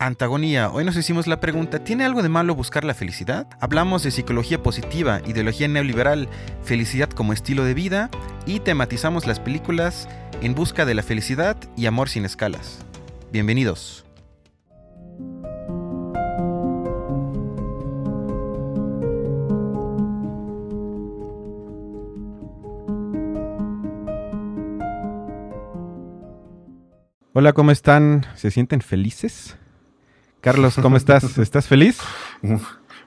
Antagonía, hoy nos hicimos la pregunta, ¿tiene algo de malo buscar la felicidad? Hablamos de psicología positiva, ideología neoliberal, felicidad como estilo de vida y tematizamos las películas En busca de la felicidad y Amor sin escalas. Bienvenidos. Hola, ¿cómo están? ¿Se sienten felices? Carlos, ¿cómo estás? ¿Estás feliz?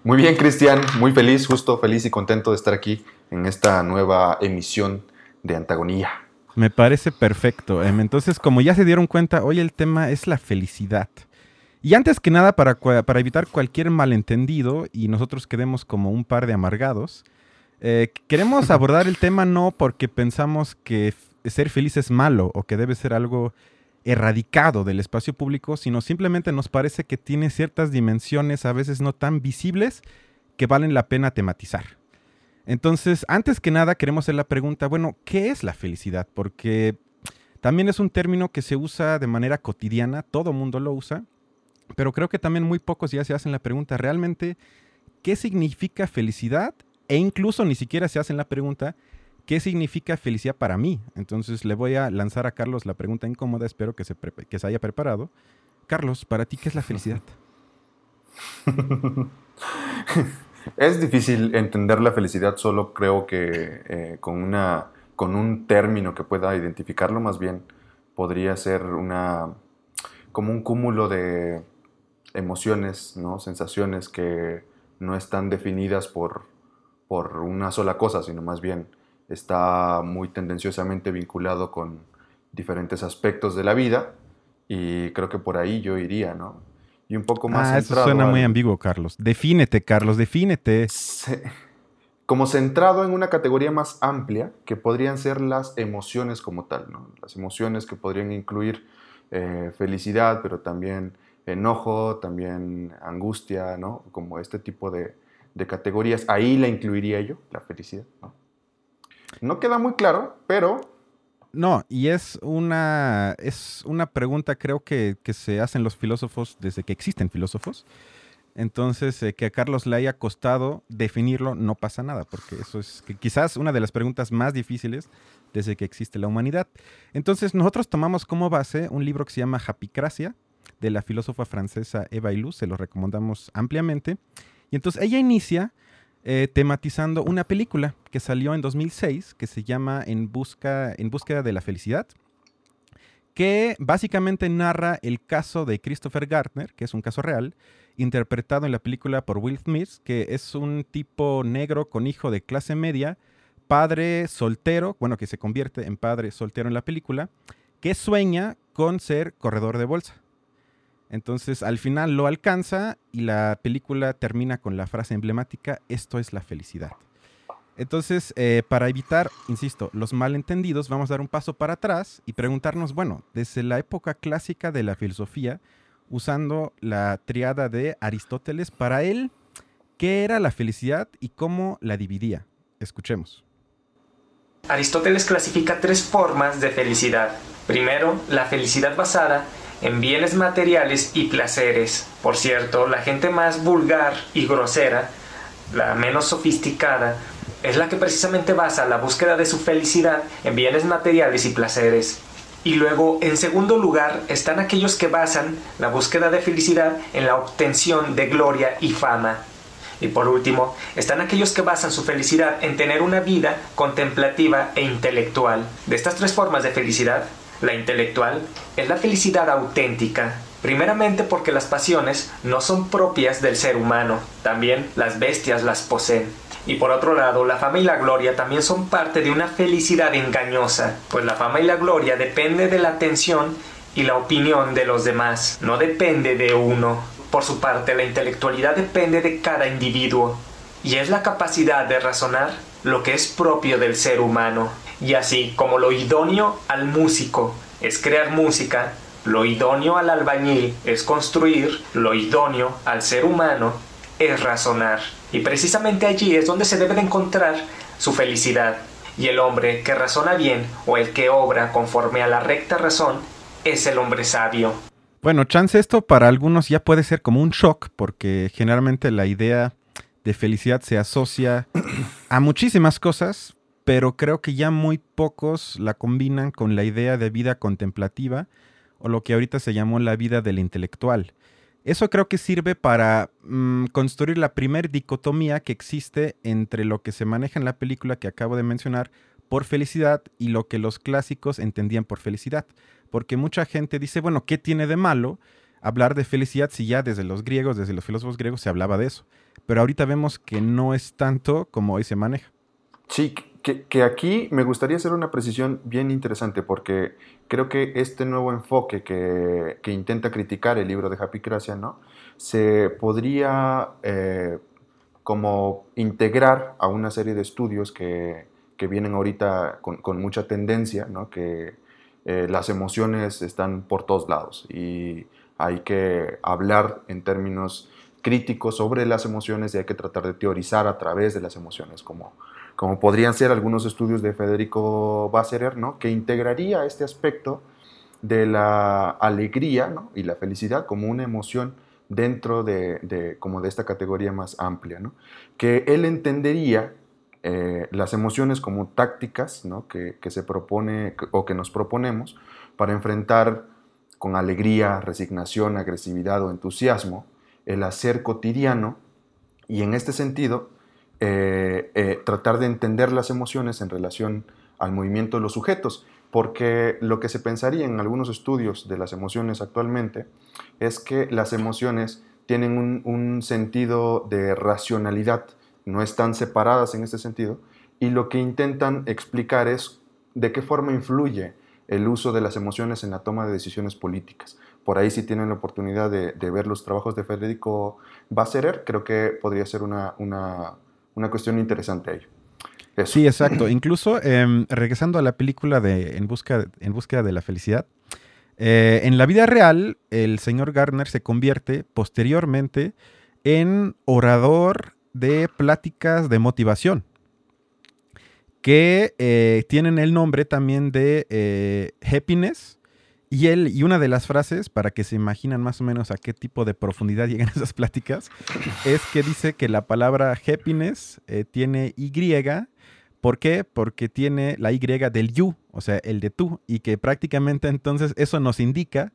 Muy bien, Cristian, muy feliz, justo feliz y contento de estar aquí en esta nueva emisión de Antagonía. Me parece perfecto. Em, entonces, como ya se dieron cuenta, hoy el tema es la felicidad. Y antes que nada, para, para evitar cualquier malentendido y nosotros quedemos como un par de amargados, eh, queremos abordar el tema no porque pensamos que ser feliz es malo o que debe ser algo erradicado del espacio público, sino simplemente nos parece que tiene ciertas dimensiones a veces no tan visibles que valen la pena tematizar. Entonces, antes que nada, queremos hacer la pregunta, bueno, ¿qué es la felicidad? Porque también es un término que se usa de manera cotidiana, todo mundo lo usa, pero creo que también muy pocos ya se hacen la pregunta, ¿realmente qué significa felicidad? E incluso ni siquiera se hacen la pregunta, ¿qué significa felicidad para mí? Entonces le voy a lanzar a Carlos la pregunta incómoda, espero que se, que se haya preparado. Carlos, para ti, ¿qué es la felicidad? es difícil entender la felicidad, solo creo que eh, con, una, con un término que pueda identificarlo, más bien podría ser una, como un cúmulo de emociones, ¿no? sensaciones que no están definidas por, por una sola cosa, sino más bien está muy tendenciosamente vinculado con diferentes aspectos de la vida y creo que por ahí yo iría, ¿no? Y un poco más... Ah, eso suena muy ambiguo, Carlos. Defínete, Carlos, defínete. como centrado en una categoría más amplia que podrían ser las emociones como tal, ¿no? Las emociones que podrían incluir eh, felicidad, pero también enojo, también angustia, ¿no? Como este tipo de, de categorías. Ahí la incluiría yo, la felicidad, ¿no? No queda muy claro, pero... No, y es una, es una pregunta creo que, se hacen los filósofos desde que existen filósofos. Entonces, eh, que a Carlos le haya costado definirlo, no pasa nada, porque eso es quizás una de las preguntas más difíciles desde que existe la humanidad. Entonces, nosotros tomamos como base un libro que se llama Japicracia, de la filósofa francesa Eva Illouz, se lo recomendamos ampliamente. Y entonces ella inicia eh, tematizando una película que salió en 2006 que se llama En, busca, en búsqueda de la felicidad, que básicamente narra el caso de Christopher Gardner, que es un caso real, interpretado en la película por Will Smith, que es un tipo negro con hijo de clase media, padre soltero, bueno, que se convierte en padre soltero en la película, que sueña con ser corredor de bolsa. Entonces al final lo alcanza y la película termina con la frase emblemática, esto es la felicidad. Entonces, eh, para evitar, insisto, los malentendidos, vamos a dar un paso para atrás y preguntarnos, bueno, desde la época clásica de la filosofía, usando la triada de Aristóteles, para él, ¿qué era la felicidad y cómo la dividía? Escuchemos. Aristóteles clasifica tres formas de felicidad. Primero, la felicidad basada en bienes materiales y placeres. Por cierto, la gente más vulgar y grosera, la menos sofisticada, es la que precisamente basa la búsqueda de su felicidad en bienes materiales y placeres. Y luego, en segundo lugar, están aquellos que basan la búsqueda de felicidad en la obtención de gloria y fama. Y por último, están aquellos que basan su felicidad en tener una vida contemplativa e intelectual. De estas tres formas de felicidad, la intelectual es la felicidad auténtica, primeramente porque las pasiones no son propias del ser humano, también las bestias las poseen. Y por otro lado, la fama y la gloria también son parte de una felicidad engañosa, pues la fama y la gloria depende de la atención y la opinión de los demás, no depende de uno. Por su parte, la intelectualidad depende de cada individuo, y es la capacidad de razonar lo que es propio del ser humano. Y así como lo idóneo al músico es crear música, lo idóneo al albañil es construir, lo idóneo al ser humano es razonar. Y precisamente allí es donde se debe de encontrar su felicidad. Y el hombre que razona bien o el que obra conforme a la recta razón es el hombre sabio. Bueno, chance esto para algunos ya puede ser como un shock, porque generalmente la idea de felicidad se asocia a muchísimas cosas, pero creo que ya muy pocos la combinan con la idea de vida contemplativa o lo que ahorita se llamó la vida del intelectual. Eso creo que sirve para mm, construir la primer dicotomía que existe entre lo que se maneja en la película que acabo de mencionar por felicidad y lo que los clásicos entendían por felicidad porque mucha gente dice, bueno, ¿qué tiene de malo hablar de felicidad si ya desde los griegos, desde los filósofos griegos se hablaba de eso? Pero ahorita vemos que no es tanto como hoy se maneja. Sí, que, aquí me gustaría hacer una precisión bien interesante porque creo que este nuevo enfoque que, intenta criticar el libro de Happy Gracia, ¿no? Se podría eh, como integrar a una serie de estudios que, vienen ahorita con, con, mucha tendencia, ¿no? Que, eh, las emociones están por todos lados y hay que hablar en términos críticos sobre las emociones y hay que tratar de teorizar a través de las emociones, como, como podrían ser algunos estudios de Federico Basserer, que integraría este aspecto de la alegría y la felicidad como una emoción dentro de, como de esta categoría más amplia, que él entendería eh, las emociones como tácticas que, se propone o que nos proponemos para enfrentar con alegría, resignación, agresividad o entusiasmo el hacer cotidiano. Y en este sentido eh, eh, tratar de entender las emociones en relación al movimiento de los sujetos, porque lo que se pensaría en algunos estudios de las emociones actualmente es que las emociones tienen un sentido de racionalidad, no están separadas en este sentido, y lo que intentan explicar es de qué forma influye el uso de las emociones en la toma de decisiones políticas. Por ahí si tienen la oportunidad de, ver los trabajos de Federico Basserer, creo que podría ser una, una, cuestión interesante ahí. Sí, exacto. Incluso em, regresando a la película de En, busca, en búsqueda de la felicidad, eh, en la vida real el señor Gardner se convierte posteriormente en orador de pláticas de motivación que eh, tienen el nombre también de eh, happiness. Y, él, y una de las frases, para que se imaginan más o menos a qué tipo de profundidad llegan esas pláticas, es que dice que la palabra happiness eh, tiene Y. ¿Por qué? Porque tiene la Y del you, o sea, el de tú. Y que prácticamente entonces eso nos indica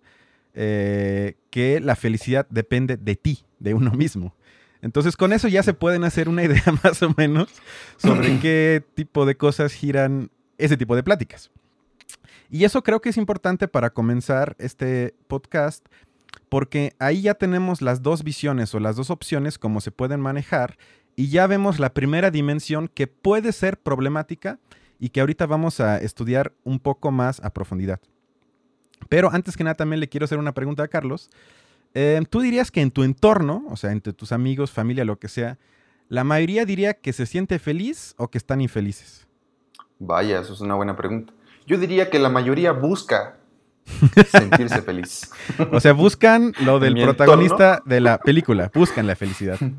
que la felicidad depende de ti, de uno mismo. Entonces con eso ya se pueden hacer una idea más o menos sobre qué tipo de cosas giran ese tipo de pláticas. Y eso creo que es importante para comenzar este podcast porque ahí ya tenemos las dos visiones o las dos opciones como se pueden manejar y ya vemos la primera dimensión que puede ser problemática y que ahorita vamos a estudiar un poco más a profundidad. Pero antes que nada también le quiero hacer una pregunta a Carlos Em, ¿Tú dirías que en tu entorno, o sea, entre tus amigos, familia, lo que sea, la mayoría diría que se siente feliz o que están infelices? Vaya, eso es una buena pregunta. Yo diría que la mayoría busca sentirse feliz. O sea, buscan lo del protagonista de la película, buscan la felicidad.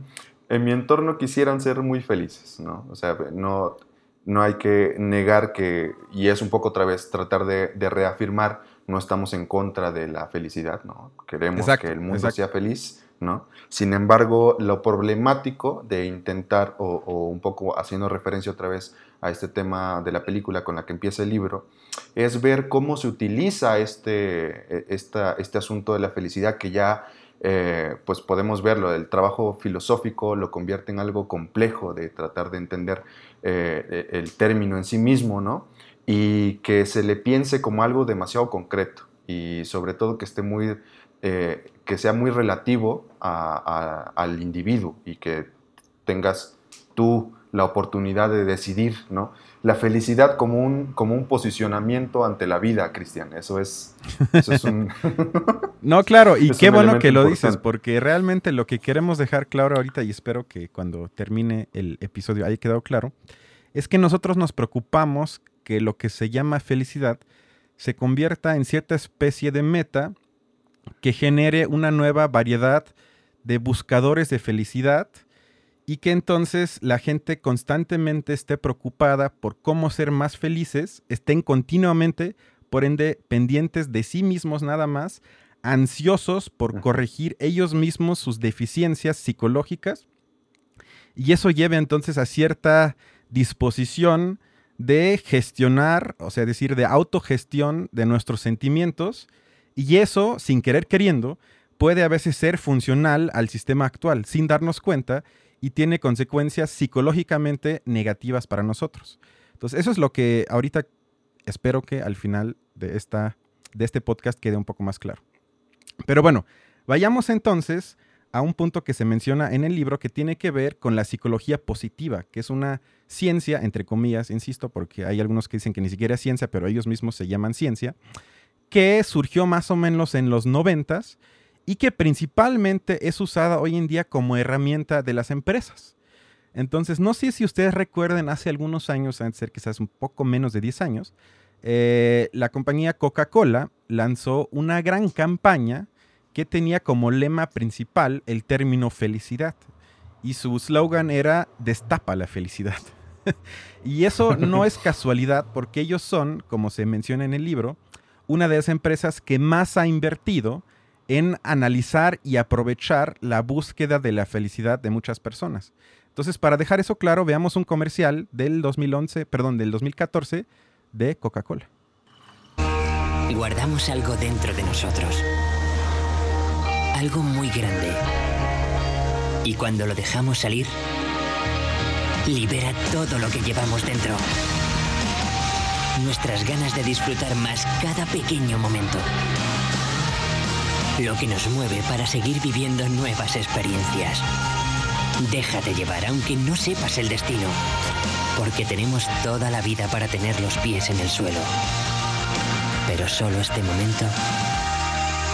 En mi entorno quisieran ser muy felices, ¿no? O sea, no, no hay que negar que, y es un poco otra vez tratar de, de reafirmar no estamos en contra de la felicidad, ¿no? Queremos que el mundo sea feliz, ¿no? Sin embargo, lo problemático de intentar, o, un poco haciendo referencia otra vez a este tema de la película con la que empieza el libro, es ver cómo se utiliza este, e, este asunto de la felicidad que ya eh, pues podemos verlo, el trabajo filosófico lo convierte en algo complejo de tratar de entender eh, e, el término en sí mismo, ¿no? y que se le piense como algo demasiado concreto y sobre todo que esté muy eh, que sea muy relativo al individuo y que tengas tú la oportunidad de decidir, ¿no? La felicidad como un, como un posicionamiento ante la vida, Cristian. Eso es, eso es un... no, claro, y qué bueno que lo dices, porque realmente lo que queremos dejar claro ahorita, y espero que cuando termine el episodio haya quedado claro, es que nosotros nos preocupamos que lo que se llama felicidad se convierta en cierta especie de meta que genere una nueva variedad de buscadores de felicidad y que entonces la gente constantemente esté preocupada por cómo ser más felices, estén continuamente, por ende, pendientes de sí mismos nada más, ansiosos por corregir ellos mismos sus deficiencias psicológicas. Y eso lleva entonces a cierta disposición de gestionar, o sea, decir, de autogestión de nuestros sentimientos. Y eso, sin querer queriendo, puede a veces ser funcional al sistema actual sin darnos cuenta y tiene consecuencias psicológicamente negativas para nosotros. Entonces, eso es lo que ahorita espero que al final de, esta, de este podcast quede un poco más claro. Pero bueno, vayamos entonces a un punto que se menciona en el libro que tiene que ver con la psicología positiva, que es una ciencia, entre comillas, insisto, porque hay algunos que dicen que ni siquiera es ciencia, pero ellos mismos se llaman ciencia, que surgió más o menos en los noventas y que principalmente es usada hoy en día como herramienta de las empresas. Entonces, no sé si ustedes recuerden, hace algunos años, antes de ser quizás un poco menos de 10 años, eh, la compañía Coca-Cola lanzó una gran campaña que tenía como lema principal el término felicidad. Y su slogan era destapa la felicidad. y eso no es casualidad porque ellos son, como se menciona en el libro, una de las empresas que más ha invertido en analizar y aprovechar la búsqueda de la felicidad de muchas personas. Entonces, para dejar eso claro, veamos un comercial del 2011, perdón, del 2014 de Coca-Cola. Guardamos algo dentro de nosotros. Algo muy grande. Y cuando lo dejamos salir, libera todo lo que llevamos dentro nuestras ganas de disfrutar más cada pequeño momento. Lo que nos mueve para seguir viviendo nuevas experiencias. Déjate llevar aunque no sepas el destino, porque tenemos toda la vida para tener los pies en el suelo. Pero solo este momento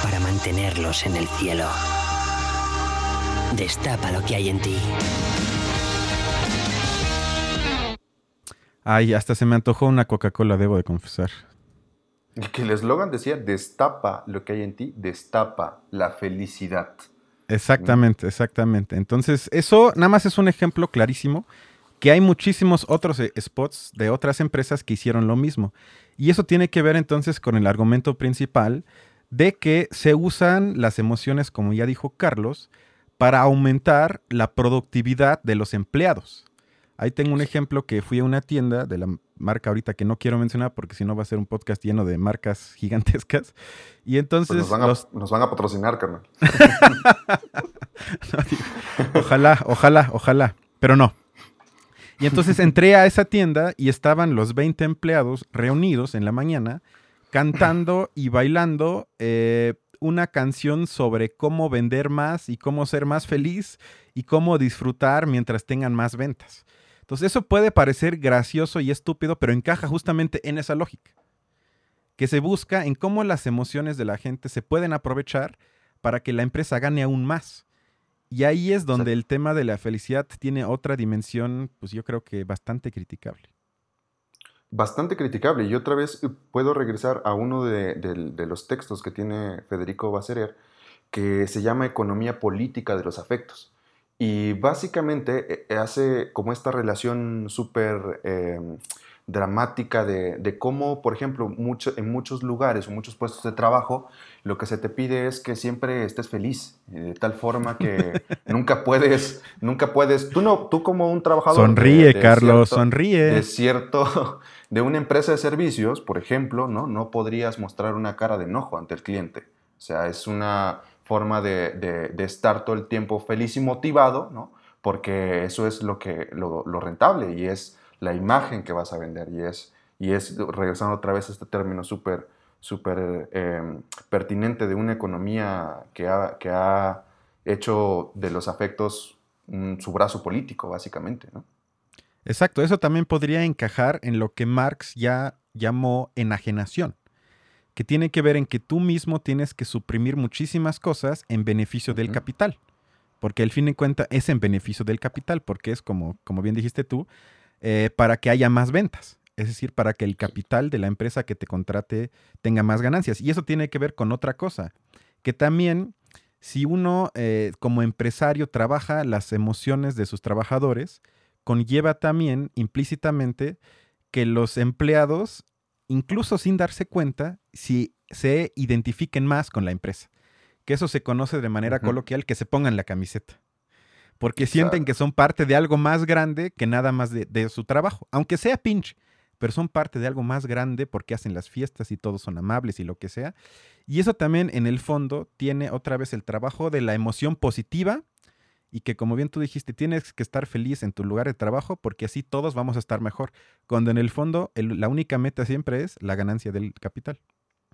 para mantenerlos en el cielo. Destapa lo que hay en ti. Ay, hasta se me antojó una Coca-Cola, debo de confesar. Que el eslogan decía, destapa lo que hay en ti, destapa la felicidad. Exactamente, exactamente. Entonces, eso nada más es un ejemplo clarísimo que hay muchísimos otros eh, spots de otras empresas que hicieron lo mismo. Y eso tiene que ver entonces con el argumento principal de que se usan las emociones, como ya dijo Carlos, para aumentar la productividad de los empleados. Ahí tengo un ejemplo que fui a una tienda de la marca ahorita que no quiero mencionar porque si no va a ser un podcast lleno de marcas gigantescas. Y entonces... Pues nos, van a, patrocinar, carnal. ojalá, ojalá, ojalá, pero no. Y entonces entré a esa tienda y estaban los 20 empleados reunidos en la mañana cantando y bailando eh, una canción sobre cómo vender más y cómo ser más feliz y cómo disfrutar mientras tengan más ventas. Entonces eso puede parecer gracioso y estúpido, pero encaja justamente en esa lógica, que se busca en cómo las emociones de la gente se pueden aprovechar para que la empresa gane aún más. Y ahí es donde el tema de la felicidad tiene otra dimensión, pues yo creo que bastante criticable. Bastante criticable. Y otra vez eh, puedo regresar a uno de, de los textos que tiene Federico Basserer, que se llama Economía Política de los Afectos. Y básicamente eh, hace como esta relación súper em, dramática de, cómo, por ejemplo, mucho, en muchos lugares o muchos puestos de trabajo, lo que se te pide es que siempre estés feliz, eh, de tal forma que nunca puedes, nunca puedes, tú no, tú como un trabajador. Sonríe, Carlos, sonríe. De cierto, de una empresa de servicios, por ejemplo, ¿no? No podrías mostrar una cara de enojo ante el cliente. O sea, es una forma de, estar todo el tiempo feliz y motivado, ¿no? Porque eso es lo, que, lo, rentable y es la imagen que vas a vender y es, y es regresando otra vez a este término súper súper em, pertinente de una economía que ha, que ha hecho de los afectos su brazo político, básicamente, ¿no? Exacto, eso también podría encajar en lo que Marx ya llamó enajenación que tiene que ver en que tú mismo tienes que suprimir muchísimas cosas en beneficio del capital. Porque al fin de cuentas es en beneficio del capital, porque es como, como bien dijiste tú, eh, para que haya más ventas. Es decir, para que el capital de la empresa que te contrate tenga más ganancias. Y eso tiene que ver con otra cosa, que también si uno eh, como empresario trabaja las emociones de sus trabajadores, conlleva también implícitamente que los empleados incluso sin darse cuenta, si se identifiquen más con la empresa. que eso se conoce de manera coloquial, que se pongan la camiseta. Porque sienten que son parte de algo más grande que nada más de, su trabajo, aunque sea pinche, pero son parte de algo más grande porque hacen las fiestas y todos son amables y lo que sea. Y eso también en el fondo tiene otra vez el trabajo de la emoción positiva y que como bien tú dijiste, tienes que estar feliz en tu lugar de trabajo porque así todos vamos a estar mejor, cuando en el fondo la única meta siempre es la ganancia del capital.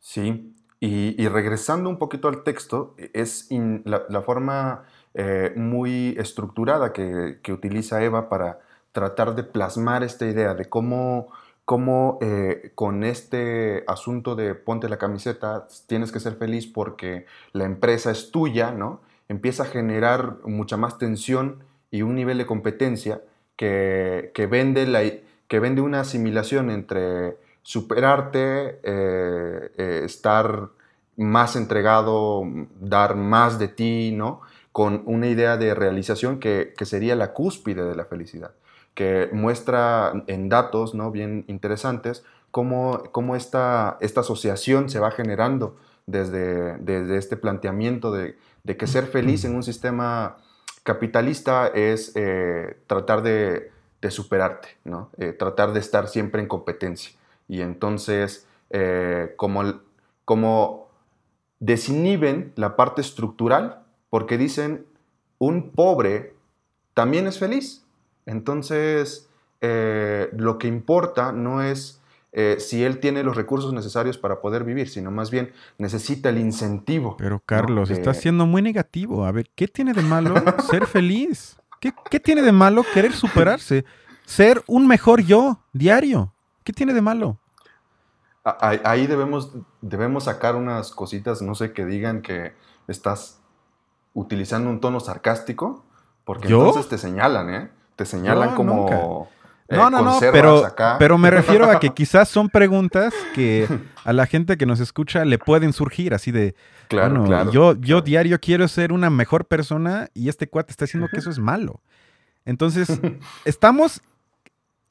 Sí, y, regresando un poquito al texto, es la, forma eh, muy estructurada que, utiliza Eva para tratar de plasmar esta idea de cómo, cómo eh, con este asunto de ponte la camiseta, tienes que ser feliz porque la empresa es tuya, ¿no? Empieza a generar mucha más tensión y un nivel de competencia que, vende, la, que vende una asimilación entre superarte, eh, eh, estar más entregado, dar más de ti, ¿no? Con una idea de realización que, sería la cúspide de la felicidad, que muestra en datos, ¿no? Bien interesantes, cómo, cómo esta, esta asociación se va generando desde, desde este planteamiento de, que ser feliz en un sistema capitalista es eh, tratar de, superarte, ¿no? tratar de estar siempre en competencia. Y entonces, eh, como, como desinhiben la parte estructural, porque dicen, un pobre también es feliz. Entonces, eh, lo que importa no es eh, si él tiene los recursos necesarios para poder vivir, sino más bien necesita el incentivo. Pero Carlos, está siendo muy negativo. A ver, ¿qué tiene de malo ser feliz? ¿Qué, ¿Qué, tiene de malo querer superarse? Ser un mejor yo diario. ¿Qué tiene de malo? Ahí debemos, debemos sacar unas cositas, no sé, que digan que estás utilizando un tono sarcástico, porque entonces te señalan, ¿eh? Te señalan como... no, no, no, pero, pero me refiero a que quizás son preguntas que a la gente que nos escucha le pueden surgir, así de, claro, claro yo, yo diario quiero ser una mejor persona y este cuate está diciendo que eso es malo. Entonces, estamos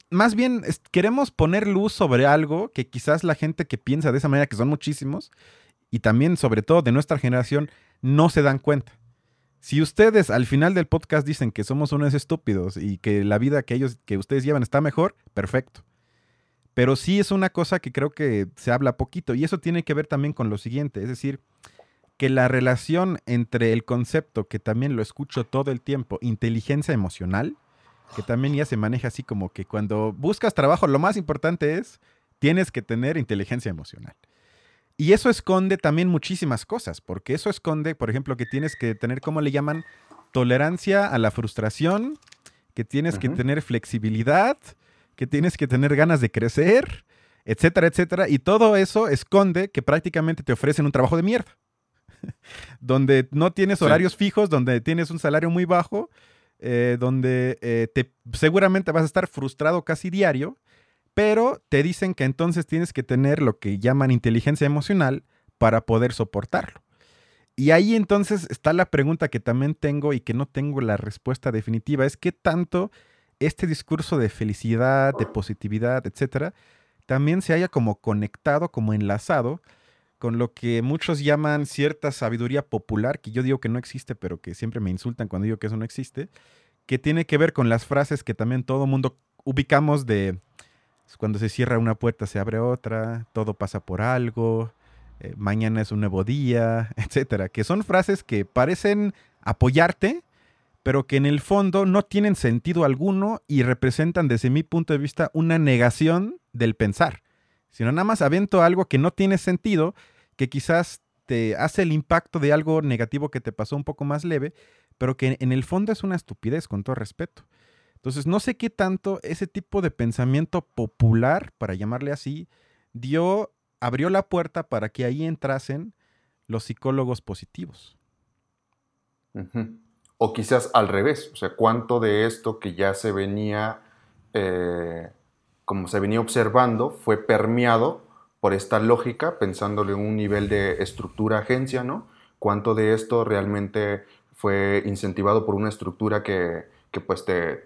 más bien queremos poner luz sobre algo que quizás la gente que piensa de esa manera, que son muchísimos, y también sobre todo de nuestra generación, no se dan cuenta. Si ustedes al final del podcast dicen que somos unos estúpidos y que la vida que ellos, que ustedes llevan está mejor, perfecto. Pero sí es una cosa que creo que se habla poquito y eso tiene que ver también con lo siguiente, es decir, que la relación entre el concepto, que también lo escucho todo el tiempo, inteligencia emocional, que también ya se maneja así como que cuando buscas trabajo, lo más importante es, tienes que tener inteligencia emocional. Y eso esconde también muchísimas cosas, porque eso esconde, por ejemplo, que tienes que tener, ¿cómo le llaman? Tolerancia a la frustración, que tienes que tener flexibilidad, que tienes que tener ganas de crecer, etcétera, etcétera. Y todo eso esconde que prácticamente te ofrecen un trabajo de mierda, donde no tienes horarios fijos, donde tienes un salario muy bajo eh, donde eh, te, seguramente vas a estar frustrado casi diario, pero te dicen que entonces tienes que tener lo que llaman inteligencia emocional para poder soportarlo. Y ahí entonces está la pregunta que también tengo y que no tengo la respuesta definitiva, es qué tanto este discurso de felicidad, de positividad, etcétera, también se haya como conectado, como enlazado con lo que muchos llaman cierta sabiduría popular, que yo digo que no existe, pero que siempre me insultan cuando digo que eso no existe, que tiene que ver con las frases que también todo mundo ubicamos de cuando se cierra una puerta se abre otra, todo pasa por algo, eh, mañana es un nuevo día, etcétera, que son frases que parecen apoyarte, pero que en el fondo no tienen sentido alguno y representan desde mi punto de vista una negación del pensar sino nada más avento algo que no tiene sentido, que quizás te hace el impacto de algo negativo que te pasó un poco más leve, pero que en el fondo es una estupidez, con todo respeto. Entonces, no sé qué tanto ese tipo de pensamiento popular, para llamarle así, dio, abrió la puerta para que ahí entrasen los psicólogos positivos. O quizás al revés, o sea, cuánto de esto que ya se venía eh, como se venía observando, fue permeado por esta lógica, pensándole en un nivel de estructura agencia, ¿no? Cuánto de esto realmente fue incentivado por una estructura que, pues te,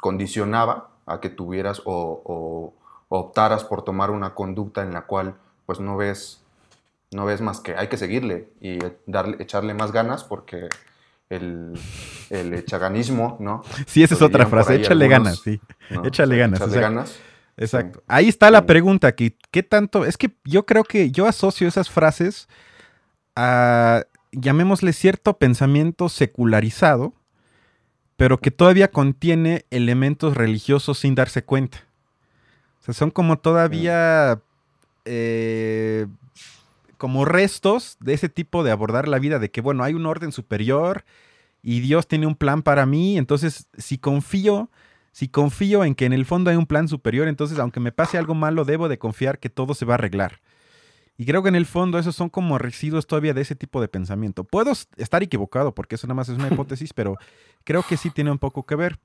condicionaba a que tuvieras o, optaras por tomar una conducta en la cual pues no ves no ves más que hay que seguirle y darle, echarle más ganas porque el, el echaganismo, ¿no? Sí, esa es otra frase, échale ganas, sí. Échale ganas. Échale ganas. Exacto. Ahí está la pregunta, ¿qué tanto? Es que yo creo que yo asocio esas frases a, llamémosle cierto pensamiento secularizado, pero que todavía contiene elementos religiosos sin darse cuenta. O sea, son como todavía eh, como restos de ese tipo de abordar la vida, de que, bueno, hay un orden superior y Dios tiene un plan para mí, entonces si confío, si confío en que en el fondo hay un plan superior, entonces aunque me pase algo malo, debo de confiar que todo se va a arreglar. Y creo que en el fondo esos son como residuos todavía de ese tipo de pensamiento. Puedo estar equivocado porque eso nada más es una hipótesis, pero creo que sí tiene un poco que ver.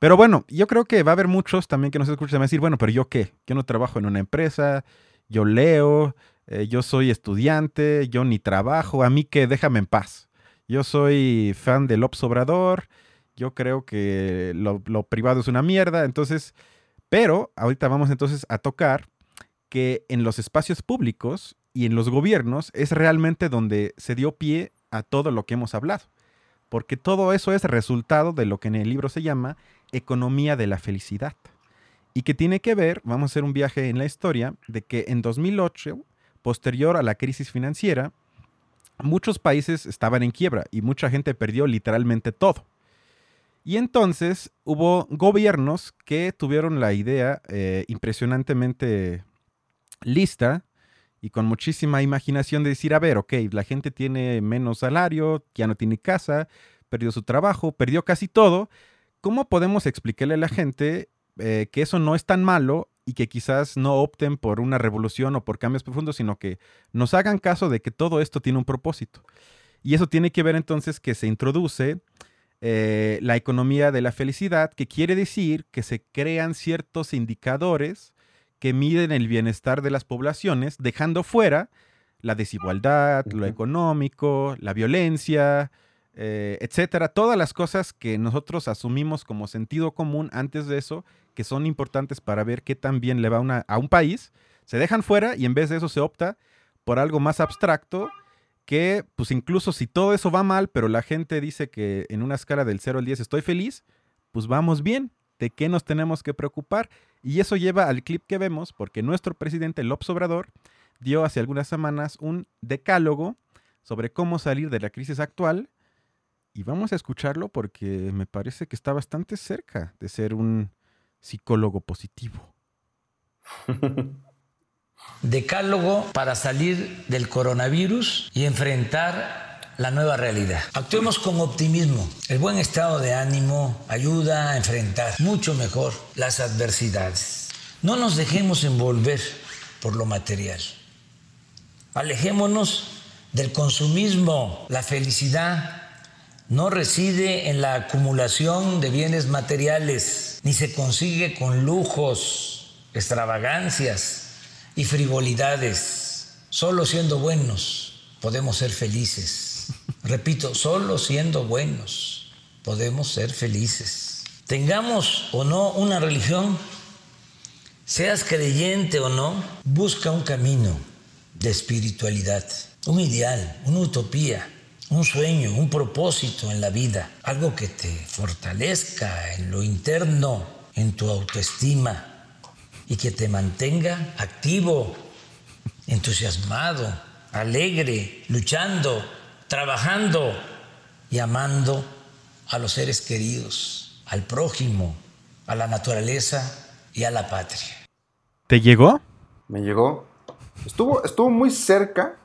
Pero bueno, yo creo que va a haber muchos también que nos escuchen decir, bueno, pero yo qué? Yo no trabajo en una empresa, yo leo, eh, yo soy estudiante, yo ni trabajo, a mí que déjame en paz. Yo soy fan del Obrador, yo creo que lo, lo, privado es una mierda, entonces, pero ahorita vamos entonces a tocar que en los espacios públicos y en los gobiernos es realmente donde se dio pie a todo lo que hemos hablado, porque todo eso es resultado de lo que en el libro se llama economía de la felicidad y que tiene que ver, vamos a hacer un viaje en la historia, de que en 2008, posterior a la crisis financiera, muchos países estaban en quiebra y mucha gente perdió literalmente todo. Y entonces hubo gobiernos que tuvieron la idea eh, impresionantemente lista y con muchísima imaginación de decir, a ver, ok, la gente tiene menos salario, ya no tiene casa, perdió su trabajo, perdió casi todo. ¿Cómo podemos explicarle a la gente eh, que eso no es tan malo y que quizás no opten por una revolución o por cambios profundos, sino que nos hagan caso de que todo esto tiene un propósito. Y eso tiene que ver entonces que se introduce eh, la economía de la felicidad, que quiere decir que se crean ciertos indicadores que miden el bienestar de las poblaciones, dejando fuera la desigualdad, lo económico, la violencia, eh, etcétera, todas las cosas que nosotros asumimos como sentido común antes de eso, que son importantes para ver qué tan bien le va a un país, se dejan fuera y en vez de eso se opta por algo más abstracto que, pues incluso si todo eso va mal, pero la gente dice que en una escala del 0 al 10 estoy feliz, pues vamos bien, ¿de qué nos tenemos que preocupar? Y eso lleva al clip que vemos, porque nuestro presidente López Obrador dio hace algunas semanas un decálogo sobre cómo salir de la crisis actual y vamos a escucharlo porque me parece que está bastante cerca de ser un psicólogo positivo. Decálogo para salir del coronavirus y enfrentar la nueva realidad. Actuemos con optimismo. El buen estado de ánimo ayuda a enfrentar mucho mejor las adversidades. No nos dejemos envolver por lo material. Alejémonos del consumismo. La felicidad no reside en la acumulación de bienes materiales, ni se consigue con lujos, extravagancias y frivolidades. Solo siendo buenos podemos ser felices. Repito, solo siendo buenos podemos ser felices. Tengamos o no una religión, seas creyente o no, busca un camino de espiritualidad, un ideal, una utopía un sueño, un propósito en la vida, algo que te fortalezca en lo interno, en tu autoestima y que te mantenga activo, entusiasmado, alegre, luchando, trabajando y amando a los seres queridos, al prójimo, a la naturaleza y a la patria. ¿Te llegó? Me llegó. Estuvo, estuvo muy cerca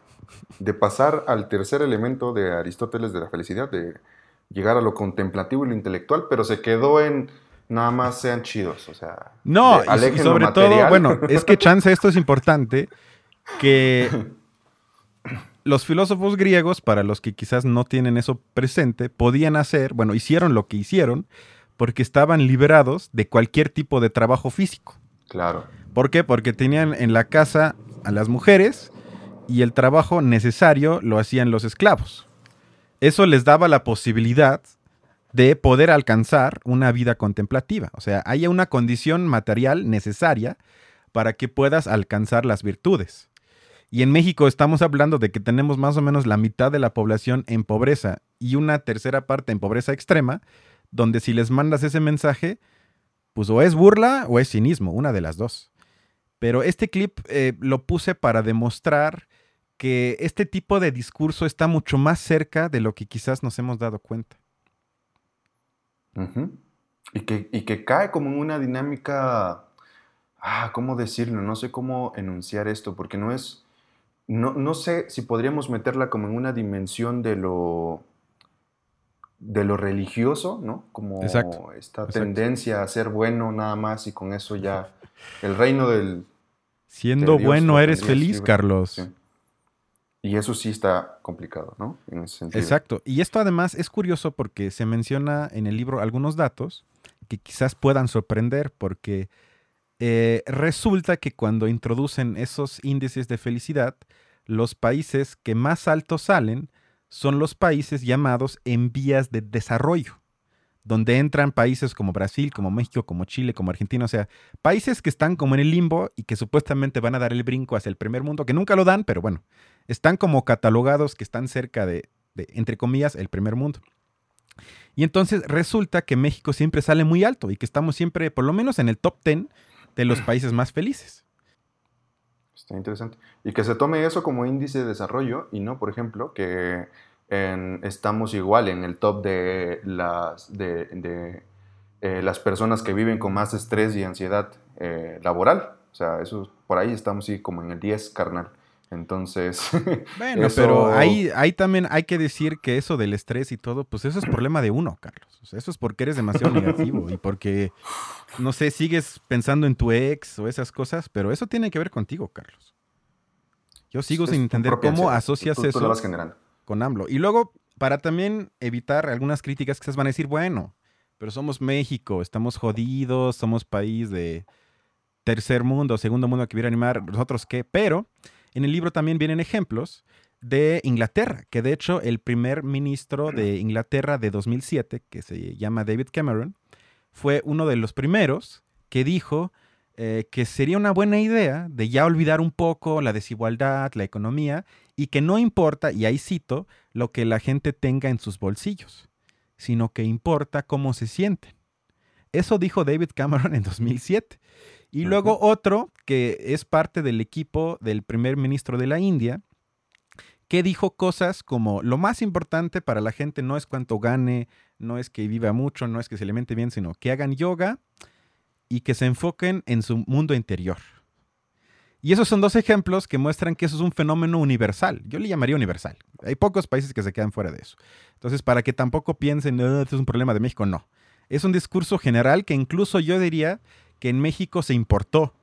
de pasar al tercer elemento de Aristóteles de la felicidad, de llegar a lo contemplativo y lo intelectual, pero se quedó en nada más sean chidos, o sea, no, y, sobre todo, bueno, es que chance esto es importante que los filósofos griegos, para los que quizás no tienen eso presente, podían hacer, bueno, hicieron lo que hicieron porque estaban liberados de cualquier tipo de trabajo físico. Claro. ¿Por qué? Porque tenían en la casa a las mujeres y el trabajo necesario lo hacían los esclavos. Eso les daba la posibilidad de poder alcanzar una vida contemplativa. O sea, hay una condición material necesaria para que puedas alcanzar las virtudes. Y en México estamos hablando de que tenemos más o menos la mitad de la población en pobreza y una tercera parte en pobreza extrema, donde si les mandas ese mensaje, pues o es burla o es cinismo, una de las dos. Pero este clip eh, lo puse para demostrar que este tipo de discurso está mucho más cerca de lo que quizás nos hemos dado cuenta. y, que, y que cae como en una dinámica, ah, ¿cómo decirlo? No sé cómo enunciar esto, porque no es, no, no sé si podríamos meterla como en una dimensión de lo, de lo religioso, ¿no? Como esta tendencia a ser bueno nada más y con eso ya el reino del... Siendo bueno eres feliz, Carlos. Y eso sí está complicado, ¿no? En ese sentido. Exacto. Y esto además es curioso porque se menciona en el libro algunos datos que quizás puedan sorprender porque eh, resulta que cuando introducen esos índices de felicidad, los países que más altos salen son los países llamados en vías de desarrollo, donde entran países como Brasil, como México, como Chile, como Argentina, o sea, países que están como en el limbo y que supuestamente van a dar el brinco hacia el primer mundo, que nunca lo dan, pero bueno, están como catalogados que están cerca de, entre comillas, el primer mundo. Y entonces resulta que México siempre sale muy alto y que estamos siempre, por lo menos en el top 10 de los países más felices. Está interesante. Y que se tome eso como índice de desarrollo y no, por ejemplo, que estamos igual en el top de las, de, eh, las personas que viven con más estrés y ansiedad eh, laboral. O sea, eso por ahí estamos sí, como en el 10, carnal. Entonces. Bueno, pero ahí, ahí también hay que decir que eso del estrés y todo, pues eso es problema de uno, Carlos. O sea, eso es porque eres demasiado negativo y porque, no sé, sigues pensando en tu ex o esas cosas, pero eso tiene que ver contigo, Carlos. Yo sigo sin entender cómo asocias eso con AMLO. Y luego, para también evitar algunas críticas que se van a decir, bueno, pero somos México, estamos jodidos, somos país de tercer mundo, segundo mundo que a animar, nosotros qué, pero en el libro también vienen ejemplos de Inglaterra, que de hecho el primer ministro de Inglaterra de 2007, que se llama David Cameron, fue uno de los primeros que dijo eh, que sería una buena idea de ya olvidar un poco la desigualdad, la economía, y que no importa, y ahí cito, lo que la gente tenga en sus bolsillos, sino que importa cómo se sienten. Eso dijo David Cameron en 2007. Y luego otro que es parte del equipo del primer ministro de la India, que dijo cosas como lo más importante para la gente no es cuánto gane, no es que viva mucho, no es que se alimente bien, sino que hagan yoga y que se enfoquen en su mundo interior. Y esos son dos ejemplos que muestran que eso es un fenómeno universal. Yo le llamaría universal. Hay pocos países que se quedan fuera de eso. Entonces, para que tampoco piensen, no, esto es un problema de México, no. Es un discurso general que incluso yo diría que en México se importó.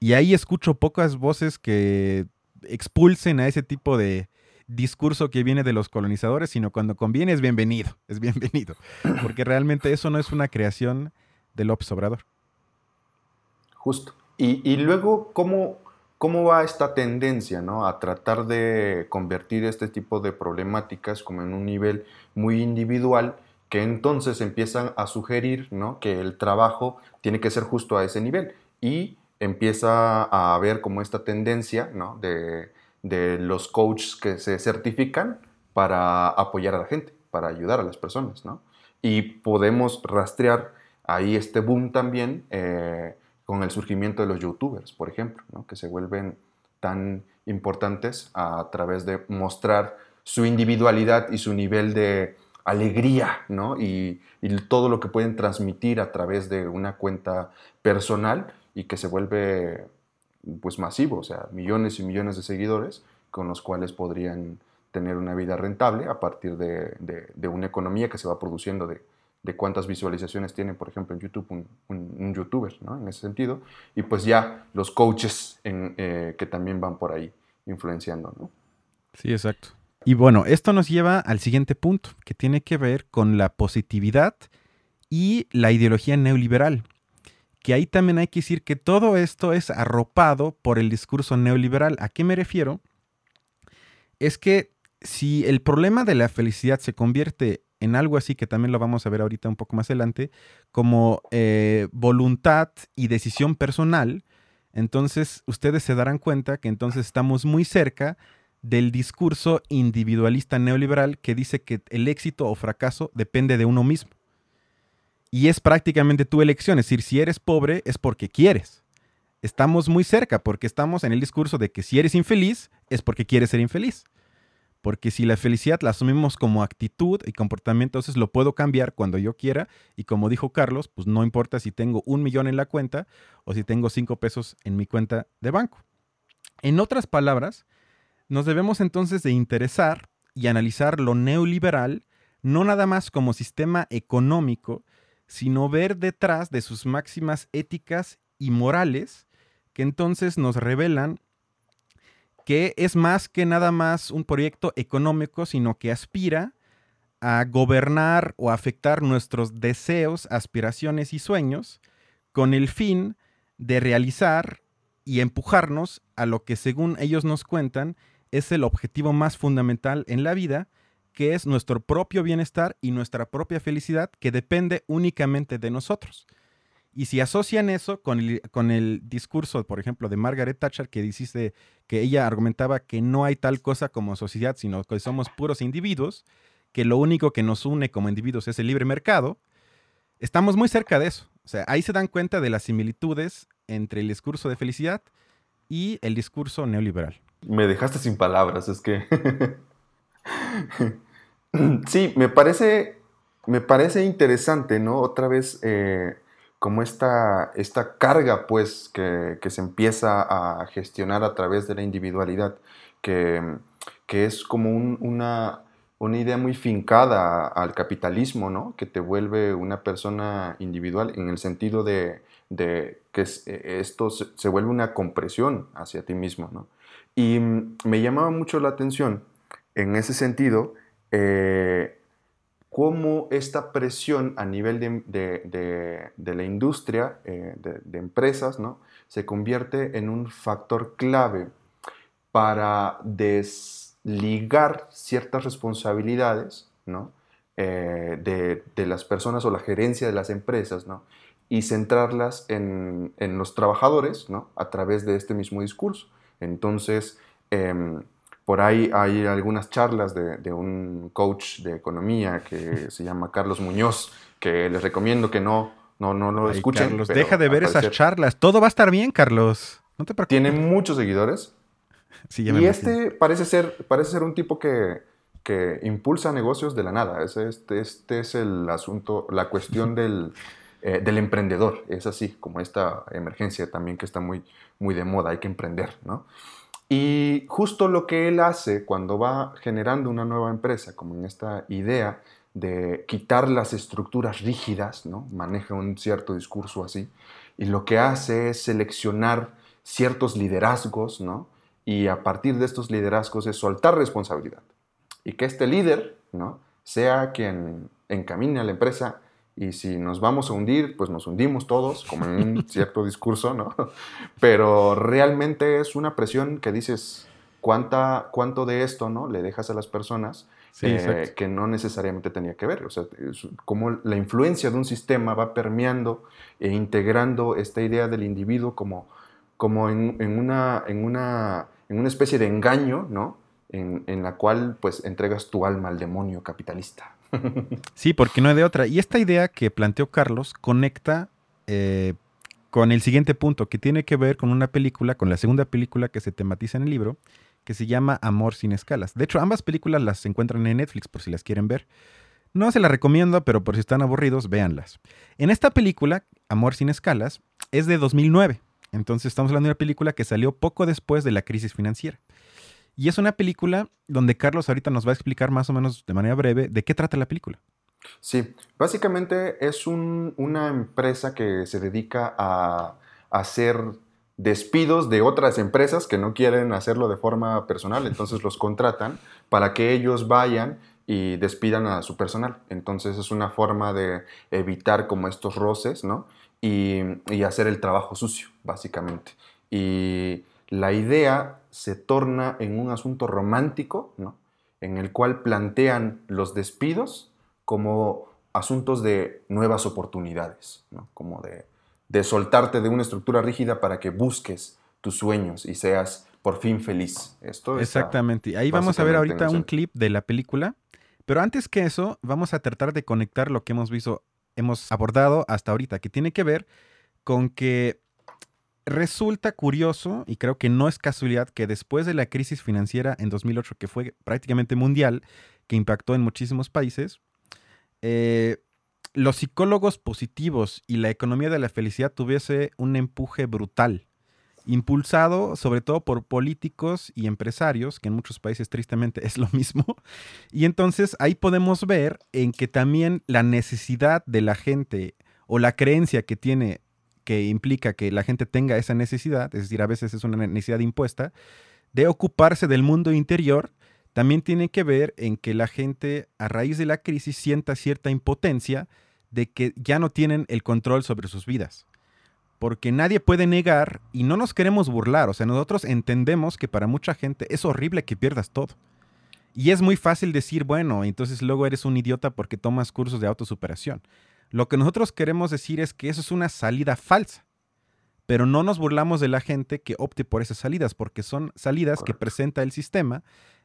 Y ahí escucho pocas voces que expulsen a ese tipo de discurso que viene de los colonizadores, sino cuando conviene es bienvenido, es bienvenido. Porque realmente eso no es una creación de López Obrador. Justo. Y, luego, ¿cómo, ¿cómo va esta tendencia ¿no? a tratar de convertir este tipo de problemáticas como en un nivel muy individual? Que entonces empiezan a sugerir ¿no? que el trabajo tiene que ser justo a ese nivel y empieza a haber como esta tendencia ¿no? de, los coaches que se certifican para apoyar a la gente, para ayudar a las personas. ¿no? Y podemos rastrear ahí este boom también eh, con el surgimiento de los youtubers, por ejemplo, ¿no? que se vuelven tan importantes a través de mostrar su individualidad y su nivel de alegría, ¿no? Y, todo lo que pueden transmitir a través de una cuenta personal y que se vuelve pues masivo, o sea, millones y millones de seguidores con los cuales podrían tener una vida rentable a partir de, una economía que se va produciendo de, cuántas visualizaciones tiene, por ejemplo, en YouTube un, youtuber, ¿no? En ese sentido. Y pues ya los coaches eh, que también van por ahí influenciando, ¿no? Sí, exacto. Y bueno, esto nos lleva al siguiente punto, que tiene que ver con la positividad y la ideología neoliberal. Que ahí también hay que decir que todo esto es arropado por el discurso neoliberal. ¿A qué me refiero? Es que si el problema de la felicidad se convierte en algo así, que también lo vamos a ver ahorita un poco más adelante, como eh, voluntad y decisión personal, Entonces, ustedes se darán cuenta que entonces estamos muy cerca del discurso individualista neoliberal que dice que el éxito o fracaso depende de uno mismo. Y es prácticamente tu elección, es decir, si eres pobre es porque quieres. Estamos muy cerca porque estamos en el discurso de que si eres infeliz es porque quieres ser infeliz. Porque si la felicidad la asumimos como actitud y comportamiento, entonces lo puedo cambiar cuando yo quiera. Y como dijo Carlos, pues no importa si tengo un millón en la cuenta o si tengo cinco pesos en mi cuenta de banco. En otras palabras, nos debemos entonces de interesar y analizar lo neoliberal no nada más como sistema económico, sino ver detrás de sus máximas éticas y morales que entonces nos revelan que es más que nada más un proyecto económico, sino que aspira a gobernar o afectar nuestros deseos, aspiraciones y sueños con el fin de realizar y empujarnos a lo que según ellos nos cuentan es el objetivo más fundamental en la vida, que es nuestro propio bienestar y nuestra propia felicidad que depende únicamente de nosotros. Y si asocian eso con el, con el discurso, por ejemplo, de Margaret Thatcher, que dice que ella argumentaba que no hay tal cosa como sociedad, sino que somos puros individuos, que lo único que nos une como individuos es el libre mercado, estamos muy cerca de eso. O sea, ahí se dan cuenta de las similitudes entre el discurso de felicidad y el discurso neoliberal. Me dejaste sin palabras, es que... sí, me parece, me parece interesante, ¿no? Otra vez... Eh, como esta, esta carga pues que, se empieza a gestionar a través de la individualidad, que, es como una, idea muy fincada al capitalismo, ¿no? que te vuelve una persona individual en el sentido de, que e, esto se, vuelve una compresión hacia ti mismo. Y me llamaba mucho la atención en ese sentido eh, cómo esta presión a nivel de, la industria, eh, de, empresas, ¿no? se convierte en un factor clave para desligar ciertas responsabilidades ¿no? Eh, de, las personas o la gerencia de las empresas ¿no? y centrarlas en, los trabajadores ¿no? a través de este mismo discurso. Entonces, em, por ahí hay algunas charlas de, un coach de economía que se llama Carlos Muñoz, que les recomiendo que no, no, no lo escuchen. Carlos, deja de ver esas charlas. Todo va a estar bien, Carlos. No te preocupes. Tiene muchos seguidores. Sí, y este parece ser, parece ser un tipo que, que impulsa negocios de la nada. Este, este es el asunto, la cuestión del, eh, del emprendedor. Es así, como esta emergencia también que está muy, muy de moda. Hay que emprender, ¿no? Y justo lo que él hace cuando va generando una nueva empresa, como en esta idea de quitar las estructuras rígidas, ¿no? maneja un cierto discurso así, y lo que hace es seleccionar ciertos liderazgos, ¿no? y a partir de estos liderazgos es soltar responsabilidad. Y que este líder ¿no? sea quien encamine a la empresa y si nos vamos a hundir, pues nos hundimos todos, como en un cierto discurso, ¿no? Pero realmente es una presión que dices, ¿cuánta, ¿cuánto de esto, ¿no? Le dejas a las personas eh, que no necesariamente tenía que ver. O sea, como la influencia de un sistema va permeando e integrando esta idea del individuo como, como en, una, en, una, en una especie de engaño, ¿no? En, en la cual pues entregas tu alma al demonio capitalista. Sí, porque no hay de otra. Y esta idea que planteó Carlos conecta eh, con el siguiente punto, que tiene que ver con una película, con la segunda película que se tematiza en el libro, que se llama Amor sin escalas. De hecho, ambas películas las encuentran en Netflix por si las quieren ver. No se las recomiendo, pero por si están aburridos, véanlas. En esta película, Amor sin escalas, es de 2009. Entonces estamos hablando de una película que salió poco después de la crisis financiera. Y es una película donde Carlos ahorita nos va a explicar más o menos de manera breve de qué trata la película. Sí, básicamente es una empresa que se dedica a, hacer despidos de otras empresas que no quieren hacerlo de forma personal, entonces los contratan para que ellos vayan y despidan a su personal. Entonces es una forma de evitar como estos roces, ¿no? Y, y hacer el trabajo sucio, básicamente. Y la idea se torna en un asunto romántico, ¿no? en el cual plantean los despidos como asuntos de nuevas oportunidades, ¿no? como de, de soltarte de una estructura rígida para que busques tus sueños y seas por fin feliz. Esto Exactamente. Ahí vamos a ver ahorita un clip de la película. Pero antes que eso, vamos a tratar de conectar lo que hemos visto, hemos abordado hasta ahorita, que tiene que ver con que resulta curioso, y creo que no es casualidad, que después de la crisis financiera en 2008, que fue prácticamente mundial, que impactó en muchísimos países, eh, los psicólogos positivos y la economía de la felicidad tuviese un empuje brutal, impulsado sobre todo por políticos y empresarios, que en muchos países tristemente es lo mismo. Y entonces ahí podemos ver en que también la necesidad de la gente o la creencia que tiene que implica que la gente tenga esa necesidad, es decir, a veces es una necesidad impuesta, de ocuparse del mundo interior, también tiene que ver en que la gente a raíz de la crisis sienta cierta impotencia de que ya no tienen el control sobre sus vidas. Porque nadie puede negar y no nos queremos burlar, o sea, nosotros entendemos que para mucha gente es horrible que pierdas todo. Y es muy fácil decir, bueno, entonces luego eres un idiota porque tomas cursos de autosuperación. Lo que nosotros queremos decir es que eso es una salida falsa, pero no nos burlamos de la gente que opte por esas salidas, porque son salidas que presenta el sistema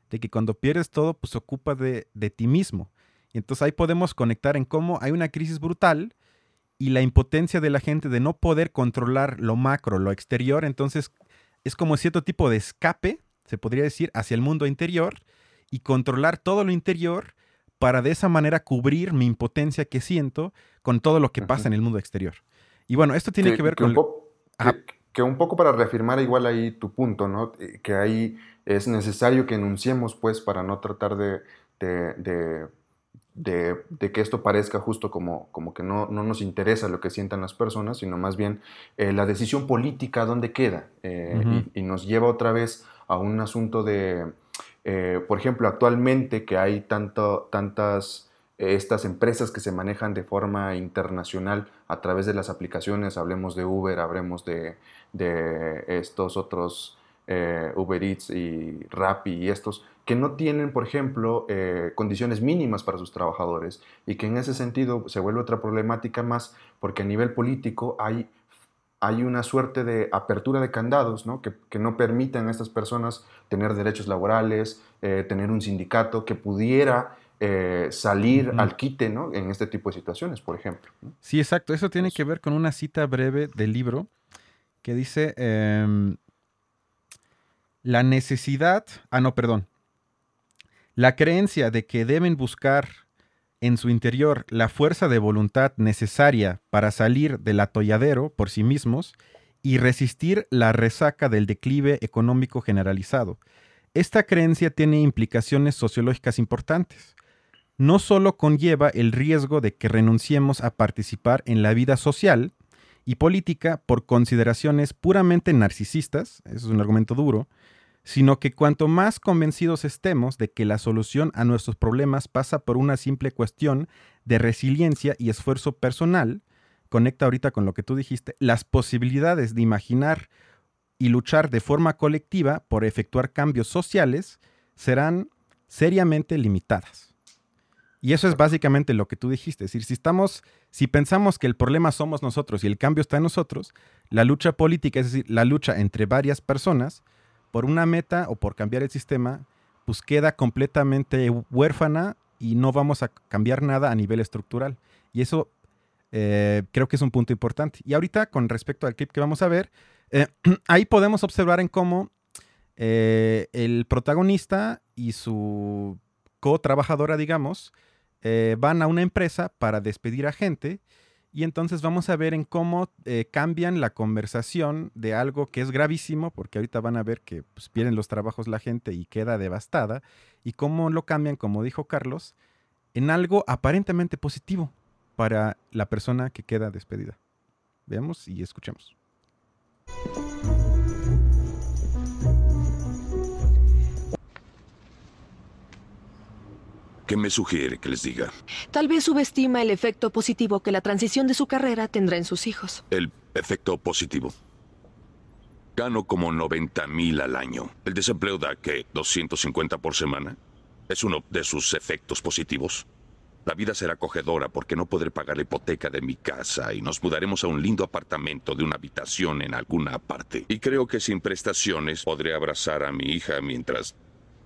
de que cuando pierdes todo, pues se ocupa de, de ti mismo. Y entonces ahí podemos conectar en cómo hay una crisis brutal y la impotencia de la gente de no poder controlar lo macro, lo exterior, entonces es como cierto tipo de escape, se podría decir, hacia el mundo interior y controlar todo lo interior para de esa manera cubrir mi impotencia que siento con todo lo que pasa en el mundo exterior. Y bueno, esto tiene que, ver con... que, un poco para reafirmar igual ahí tu punto, ¿no? Eh, que ahí es necesario que enunciemos, pues, para no tratar de, de, de, que esto parezca justo como, como que no, no, nos interesa lo que sientan las personas, sino más bien eh, la decisión política dónde queda. Eh, y, nos lleva otra vez a un asunto de eh, por ejemplo, actualmente que hay tantas eh, estas empresas que se manejan de forma internacional a través de las aplicaciones, hablemos de Uber, hablemos de, estos otros eh, Uber Eats y Rappi y estos, que no tienen, por ejemplo, condiciones mínimas para sus trabajadores y que en ese sentido se vuelve otra problemática más porque a nivel político hay hay una suerte de apertura de candados ¿no? Que, que, no permitan a estas personas tener derechos laborales, eh, tener un sindicato que pudiera eh, salir al quite ¿no? en este tipo de situaciones, por ejemplo. Sí, exacto. Eso tiene que ver con una cita breve del libro que dice, em, la necesidad, ah, no, perdón, la creencia de que deben buscar en su interior la fuerza de voluntad necesaria para salir del atolladero por sí mismos y resistir la resaca del declive económico generalizado. Esta creencia tiene implicaciones sociológicas importantes. No solo conlleva el riesgo de que renunciemos a participar en la vida social y política por consideraciones puramente narcisistas, eso es un argumento duro, sino que cuanto más convencidos estemos de que la solución a nuestros problemas pasa por una simple cuestión de resiliencia y esfuerzo personal, conecta ahorita con lo que tú dijiste, las posibilidades de imaginar y luchar de forma colectiva por efectuar cambios sociales serán seriamente limitadas. Y eso es básicamente lo que tú dijiste, es decir, si estamos si pensamos que el problema somos nosotros y el cambio está en nosotros, la lucha política, es decir, la lucha entre varias personas, por una meta o por cambiar el sistema, pues queda completamente huérfana y no vamos a cambiar nada a nivel estructural. Y eso eh, creo que es un punto importante. Y ahorita, con respecto al clip que vamos a ver, eh, ahí podemos observar en cómo eh, el protagonista y su co-trabajadora, digamos, van a una empresa para despedir a gente y entonces vamos a ver en cómo eh, cambian la conversación de algo que es gravísimo, porque ahorita van a ver que pues, pierden los trabajos la gente y queda devastada, y cómo lo cambian, como dijo Carlos, en algo aparentemente positivo para la persona que queda despedida. Veamos y escuchemos. ¿Qué me sugiere que les diga? Tal vez subestima el efecto positivo que la transición de su carrera tendrá en sus hijos. ¿El efecto positivo? Gano como 90 mil al año. ¿El desempleo da qué? ¿250 por semana? ¿Es uno de sus efectos positivos? La vida será acogedora porque no podré pagar la hipoteca de mi casa y nos mudaremos a un lindo apartamento de una habitación en alguna parte. Y creo que sin prestaciones podré abrazar a mi hija mientras...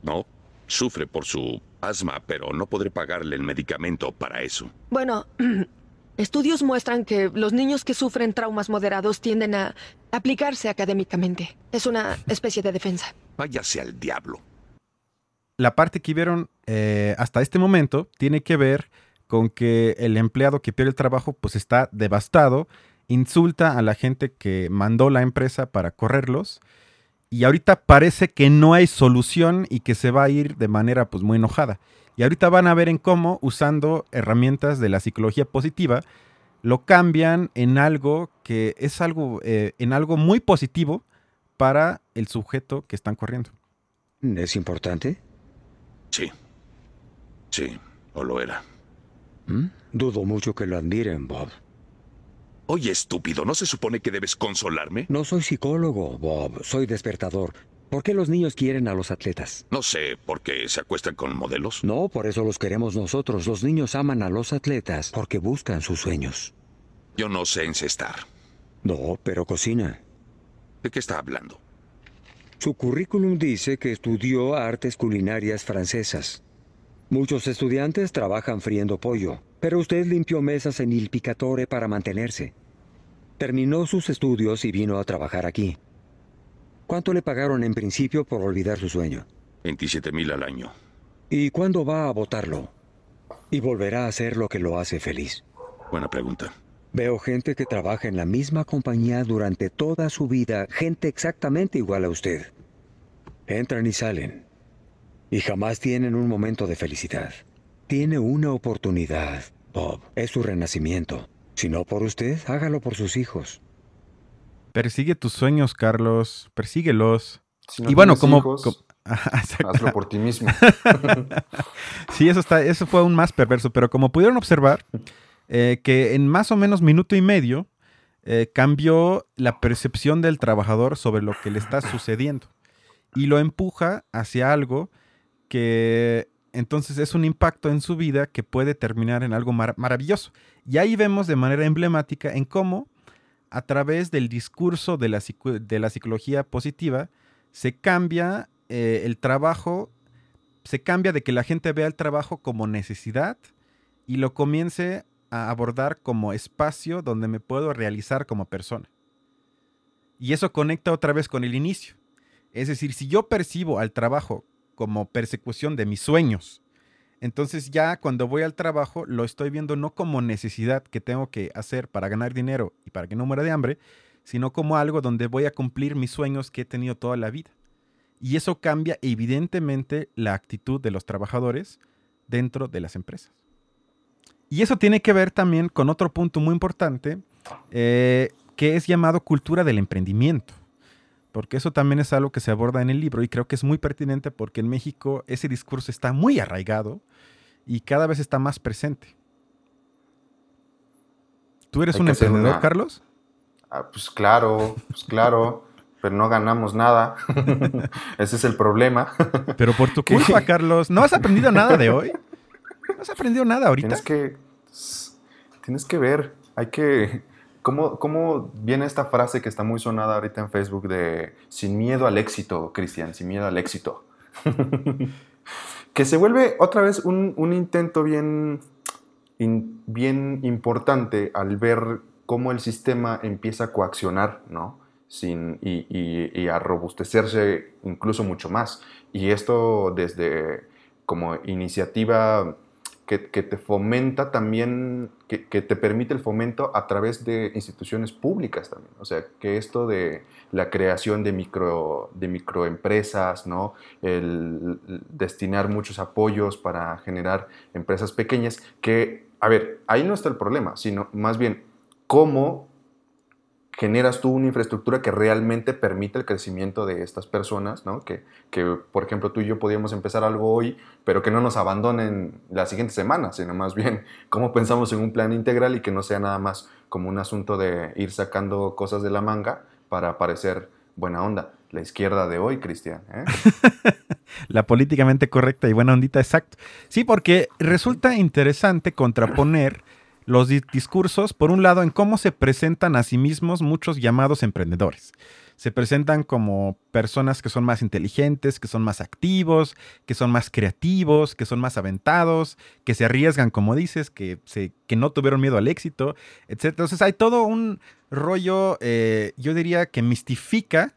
No, sufre por su asma, pero no podré pagarle el medicamento para eso. Bueno, estudios muestran que los niños que sufren traumas moderados tienden a aplicarse académicamente. Es una especie de defensa. Váyase al diablo la parte que vieron eh, hasta este momento tiene que ver con que el empleado que pierde el trabajo pues está devastado, insulta a la gente que mandó la empresa para correrlos y ahorita parece que no hay solución y que se va a ir de manera pues muy enojada. Y ahorita van a ver en cómo usando herramientas de la psicología positiva lo cambian en algo que es algo eh, en algo muy positivo para el sujeto que están corriendo. ¿Es importante? Sí. Sí, o lo era. ¿Mm? Dudo mucho que lo admiren, Bob. Oye, estúpido, ¿no se supone que debes consolarme? No soy psicólogo, Bob. Soy despertador. ¿Por qué los niños quieren a los atletas? No sé, ¿por qué se acuestan con modelos? No, por eso los queremos nosotros. Los niños aman a los atletas porque buscan sus sueños. Yo no sé encestar. No, pero cocina. ¿De qué está hablando? Su currículum dice que estudió artes culinarias francesas. Muchos estudiantes trabajan friendo pollo, pero usted limpió mesas en Il Picatore para mantenerse. Terminó sus estudios y vino a trabajar aquí. ¿Cuánto le pagaron en principio por olvidar su sueño? 27 mil al año. ¿Y cuándo va a votarlo? Y volverá a hacer lo que lo hace feliz. Buena pregunta. Veo gente que trabaja en la misma compañía durante toda su vida, gente exactamente igual a usted. Entran y salen. Y jamás tienen un momento de felicidad. Tiene una oportunidad, Bob. Es su renacimiento. Si no por usted, hágalo por sus hijos. Persigue tus sueños, Carlos. Persíguelos. y bueno, como, hazlo por ti mismo. sí, eso está, eso fue aún más perverso. Pero como pudieron observar, eh, que en más o menos minuto y medio eh, cambió la percepción del trabajador sobre lo que le está sucediendo y lo empuja hacia algo que entonces es un impacto en su vida que puede terminar en algo maravilloso. Y ahí vemos de manera emblemática en cómo a través del discurso de la, de la psicología positiva se cambia eh, el trabajo, se cambia de que la gente vea el trabajo como necesidad y lo comience a abordar como espacio donde me puedo realizar como persona. Y eso conecta otra vez con el inicio. Es decir, si yo percibo al trabajo como persecución de mis sueños, entonces ya cuando voy al trabajo lo estoy viendo no como necesidad que tengo que hacer para ganar dinero y para que no muera de hambre, sino como algo donde voy a cumplir mis sueños que he tenido toda la vida. Y eso cambia evidentemente la actitud de los trabajadores dentro de las empresas. Y eso tiene que ver también con otro punto muy importante, eh, que es llamado cultura del emprendimiento. Porque eso también es algo que se aborda en el libro y creo que es muy pertinente porque en México ese discurso está muy arraigado y cada vez está más presente. ¿Tú eres un emprendedor, Carlos? Ah, pues claro, pues claro, pero no ganamos nada. Ese es el problema. pero por tu culpa, Carlos, ¿no has aprendido nada de hoy? No has aprendido nada ahorita. Tienes que, tienes que ver, hay que... ¿Cómo, ¿Cómo viene esta frase que está muy sonada ahorita en Facebook de sin miedo al éxito, Cristian, sin miedo al éxito? que se vuelve otra vez un, intento bien, bien importante al ver cómo el sistema empieza a coaccionar, ¿no? Sin, y, a robustecerse incluso mucho más. Y esto desde como iniciativa que, te fomenta también, que, te permite el fomento a través de instituciones públicas también. O sea, que esto de la creación de, micro, de microempresas, ¿no? el destinar muchos apoyos para generar empresas pequeñas, que, a ver, ahí no está el problema, sino más bien cómo generas tú una infraestructura que realmente permite el crecimiento de estas personas, ¿no? Que, que, por ejemplo, tú y yo podíamos empezar algo hoy, pero que no nos abandonen la siguiente semana, sino más bien cómo pensamos en un plan integral y que no sea nada más como un asunto de ir sacando cosas de la manga para parecer buena onda. La izquierda de hoy, Cristian. ¿eh? La políticamente correcta y buena ondita, exacto. Sí, porque resulta interesante contraponer los discursos, por un lado, en cómo se presentan a sí mismos muchos llamados emprendedores. Se presentan como personas que son más inteligentes, que son más activos, que son más creativos, que son más aventados, que se arriesgan, como dices, que, se, que no tuvieron miedo al éxito, etc. Entonces hay todo un rollo, eh, yo diría, que mistifica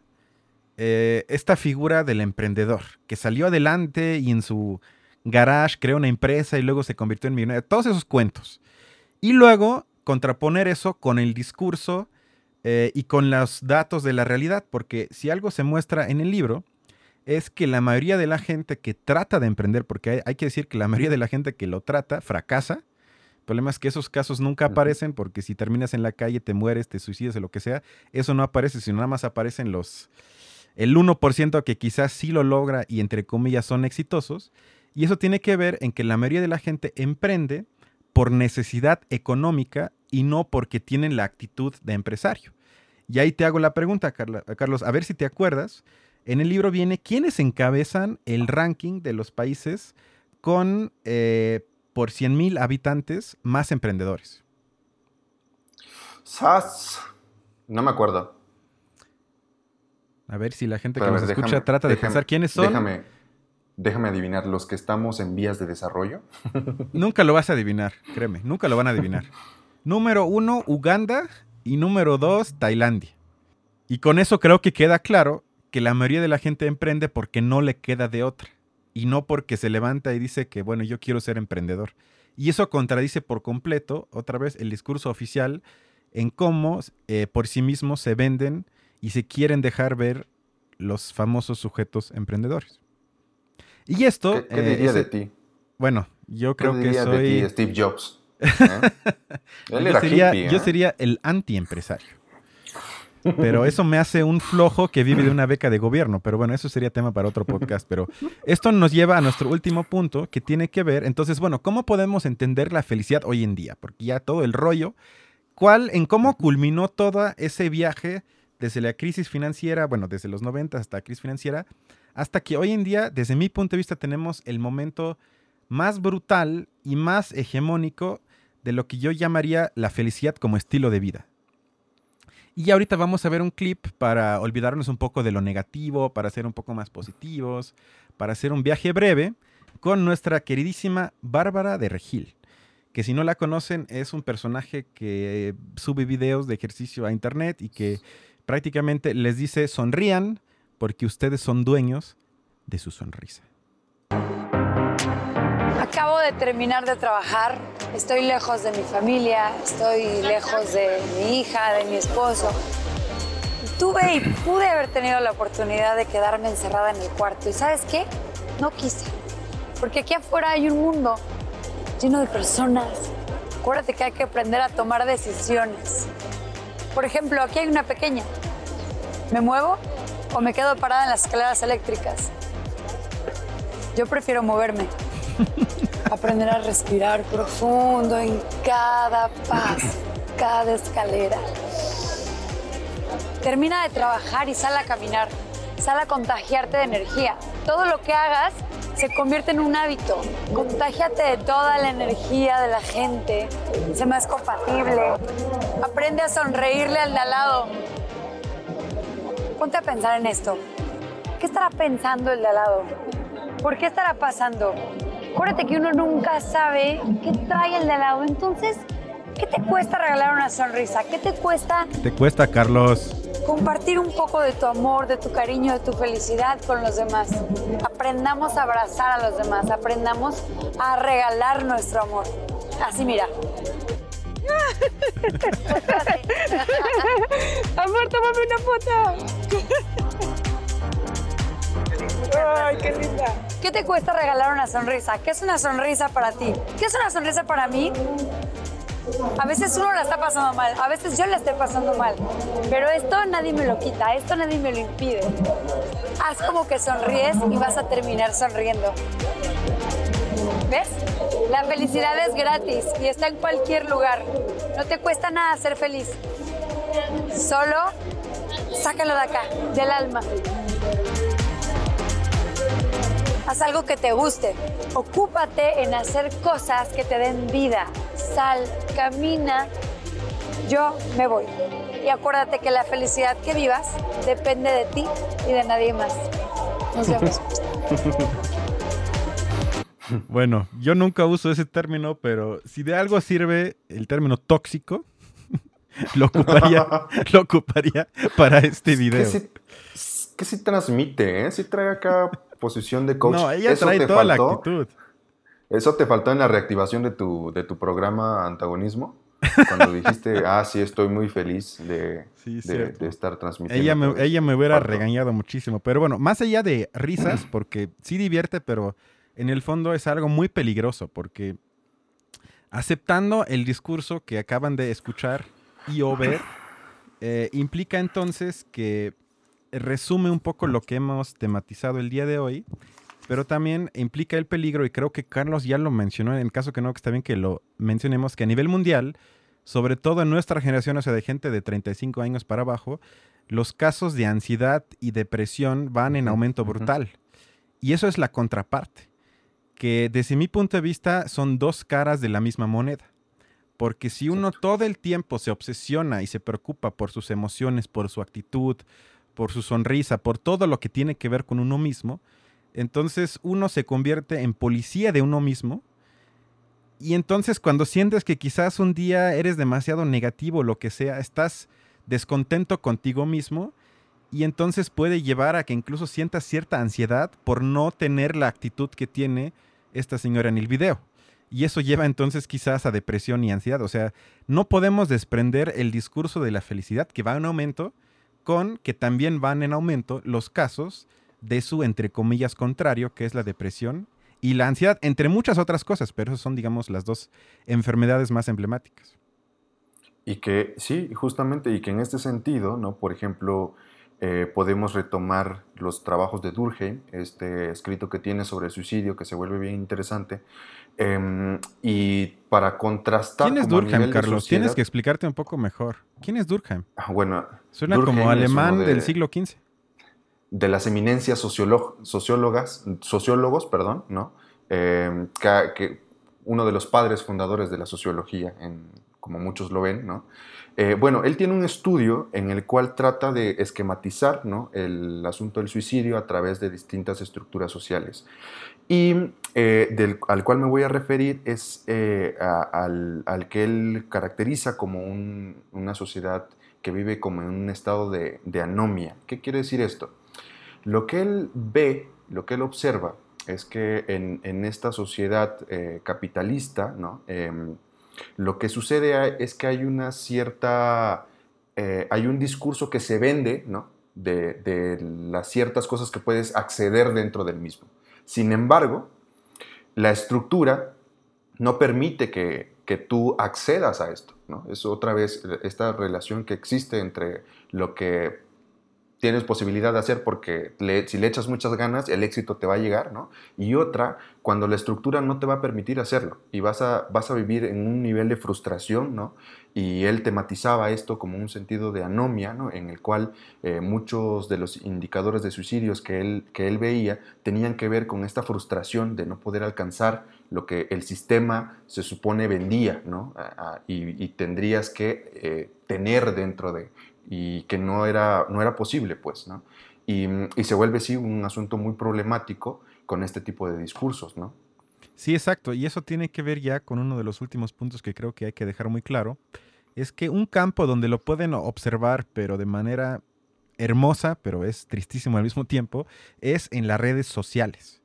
eh, esta figura del emprendedor, que salió adelante y en su garage creó una empresa y luego se convirtió en millonario. Todos esos cuentos. Y luego contraponer eso con el discurso eh, y con los datos de la realidad, porque si algo se muestra en el libro, es que la mayoría de la gente que trata de emprender, porque hay, que decir que la mayoría de la gente que lo trata fracasa, el problema es que esos casos nunca aparecen porque si terminas en la calle, te mueres, te suicidas o lo que sea, eso no aparece, sino nada más aparecen los, el 1% que quizás sí lo logra y entre comillas son exitosos. Y eso tiene que ver en que la mayoría de la gente emprende por necesidad económica y no porque tienen la actitud de empresario. Y ahí te hago la pregunta, Carlos, a ver si te acuerdas. En el libro viene quiénes encabezan el ranking de los países con eh, por 100 mil habitantes más emprendedores. SAS. No me acuerdo. A ver si la gente que nos escucha trata de pensar quiénes son. Déjame, déjame adivinar, los que estamos en vías de desarrollo. nunca lo vas a adivinar, créeme, nunca lo van a adivinar. número uno, Uganda y número dos, Tailandia. Y con eso creo que queda claro que la mayoría de la gente emprende porque no le queda de otra. Y no porque se levanta y dice que, bueno, yo quiero ser emprendedor. Y eso contradice por completo, otra vez, el discurso oficial en cómo eh, por sí mismos se venden y se quieren dejar ver los famosos sujetos emprendedores. Y esto... ¿Qué, diría de ti? Bueno, yo creo que soy... De ti, Steve Jobs. Él yo, sería, yo ¿eh? sería el antiempresario. Pero eso me hace un flojo que vive de una beca de gobierno. Pero bueno, eso sería tema para otro podcast. Pero esto nos lleva a nuestro último punto que tiene que ver. Entonces, bueno, ¿cómo podemos entender la felicidad hoy en día? Porque ya todo el rollo, ¿cuál, en cómo culminó todo ese viaje desde la crisis financiera, bueno, desde los 90 hasta la crisis financiera, hasta que hoy en día, desde mi punto de vista, tenemos el momento más brutal y más hegemónico de lo que yo llamaría la felicidad como estilo de vida. Y ahorita vamos a ver un clip para olvidarnos un poco de lo negativo, para ser un poco más positivos, para hacer un viaje breve con nuestra queridísima Bárbara de Regil, que si no la conocen es un personaje que sube videos de ejercicio a internet y que prácticamente les dice sonrían porque ustedes son dueños de su sonrisa. Acabo de terminar de trabajar, estoy lejos de mi familia, estoy lejos de mi hija, de mi esposo. Tuve y pude haber tenido la oportunidad de quedarme encerrada en el cuarto y sabes qué, no quise, porque aquí afuera hay un mundo lleno de personas. Acuérdate que hay que aprender a tomar decisiones. Por ejemplo, aquí hay una pequeña. ¿Me muevo o me quedo parada en las escaleras eléctricas? Yo prefiero moverme. Aprender a respirar profundo en cada paso, cada escalera. Termina de trabajar y sal a caminar. Sal a contagiarte de energía. Todo lo que hagas se convierte en un hábito. Contágiate de toda la energía de la gente. Sé más compatible. Aprende a sonreírle al de al lado. Ponte a pensar en esto. ¿Qué estará pensando el de al lado? ¿Por qué estará pasando? Acuérdate que uno nunca sabe qué trae el de al lado. Entonces, ¿qué te cuesta regalar una sonrisa? ¿Qué te cuesta? ¿Te cuesta, Carlos? compartir un poco de tu amor, de tu cariño, de tu felicidad con los demás. Aprendamos a abrazar a los demás, aprendamos a regalar nuestro amor. Así mira. amor, tómame una foto. Ay, qué linda. ¿Qué te cuesta regalar una sonrisa? ¿Qué es una sonrisa para ti? ¿Qué es una sonrisa para mí? A veces uno la está pasando mal, a veces yo la estoy pasando mal, pero esto nadie me lo quita, esto nadie me lo impide. Haz como que sonríes y vas a terminar sonriendo. ¿Ves? La felicidad es gratis y está en cualquier lugar. No te cuesta nada ser feliz. Solo sácalo de acá, del alma. Haz algo que te guste. Ocúpate en hacer cosas que te den vida. Sal, camina. Yo me voy. Y acuérdate que la felicidad que vivas depende de ti y de nadie más. Nos vemos. Bueno, yo nunca uso ese término, pero si de algo sirve el término tóxico, lo ocuparía, lo ocuparía para este video. Que sí, transmite, ¿eh? Sí trae acá posición de coach. No, ella trae toda la actitud. ¿Eso te faltó en la reactivación de tu, de tu programa Antagonismo? Cuando dijiste, ah, sí, estoy muy feliz de, de, estar transmitiendo. Ella me, ella me hubiera regañado muchísimo. Pero bueno, más allá de risas, porque sí divierte, pero en el fondo es algo muy peligroso, porque aceptando el discurso que acaban de escuchar y o ver, eh, implica entonces que resume un poco lo que hemos tematizado el día de hoy, pero también implica el peligro, y creo que Carlos ya lo mencionó, en caso que no, que está bien que lo mencionemos, que a nivel mundial, sobre todo en nuestra generación, o sea, de gente de 35 años para abajo, los casos de ansiedad y depresión van en aumento brutal. Y eso es la contraparte, que desde mi punto de vista son dos caras de la misma moneda. Porque si uno todo el tiempo se obsesiona y se preocupa por sus emociones, por su actitud, por su sonrisa, por todo lo que tiene que ver con uno mismo, entonces uno se convierte en policía de uno mismo. Y entonces cuando sientes que quizás un día eres demasiado negativo, lo que sea, estás descontento contigo mismo y entonces puede llevar a que incluso sientas cierta ansiedad por no tener la actitud que tiene esta señora en el video. Y eso lleva entonces quizás a depresión y ansiedad. O sea, no podemos desprender el discurso de la felicidad que va en aumento con que también van en aumento los casos de su, entre comillas, contrario, que es la depresión y la ansiedad, entre muchas otras cosas, pero esas son, digamos, las dos enfermedades más emblemáticas. Y que, sí, justamente, y que en este sentido, ¿no? Por ejemplo, eh, podemos retomar los trabajos de Durkheim, este escrito que tiene sobre el suicidio, que se vuelve bien interesante, Em, y para contrastar. ¿Quién es Durkheim, Carlos? Tienes que explicarte un poco mejor. ¿Quién es Durkheim? Ah, bueno, suena como alemán del siglo XV. De las eminencias sociólogas, sociólogos, perdón, ¿no? Em, que, uno de los padres fundadores de la sociología, en, como muchos lo ven, ¿no? Eh, bueno, él tiene un estudio en el cual trata de esquematizar ¿no? el asunto del suicidio a través de distintas estructuras sociales. Y eh, al cual me voy a referir es eh, al, que él caracteriza como una sociedad que vive como en un estado de, de, anomia. ¿Qué quiere decir esto? Lo que él ve, lo que él observa, es que en, en esta sociedad capitalista, ¿no? Lo que sucede es que hay una cierta, eh, hay un discurso que se vende. De, las ciertas cosas que puedes acceder dentro del mismo. Sin embargo, la estructura no permite que, que tú accedas a esto. Es otra vez esta relación que existe entre lo que tienes posibilidad de hacer porque si le echas muchas ganas, el éxito te va a llegar, ¿no? Y otra, cuando la estructura no te va a permitir hacerlo y vas a, vas a vivir en un nivel de frustración, ¿no? Y él tematizaba esto como un sentido de anomia, ¿no? En el cual eh, muchos de los indicadores de suicidios que él, que él veía tenían que ver con esta frustración de no poder alcanzar lo que el sistema se supone vendía, ¿no? y, tendrías que eh, tener dentro de y que no era, no era posible, pues, ¿no? Y, y, se vuelve, sí, un asunto muy problemático con este tipo de discursos, ¿no? Sí, exacto, y eso tiene que ver ya con uno de los últimos puntos que creo que hay que dejar muy claro, es que un campo donde lo pueden observar, pero de manera hermosa, pero es tristísimo al mismo tiempo, es en las redes sociales.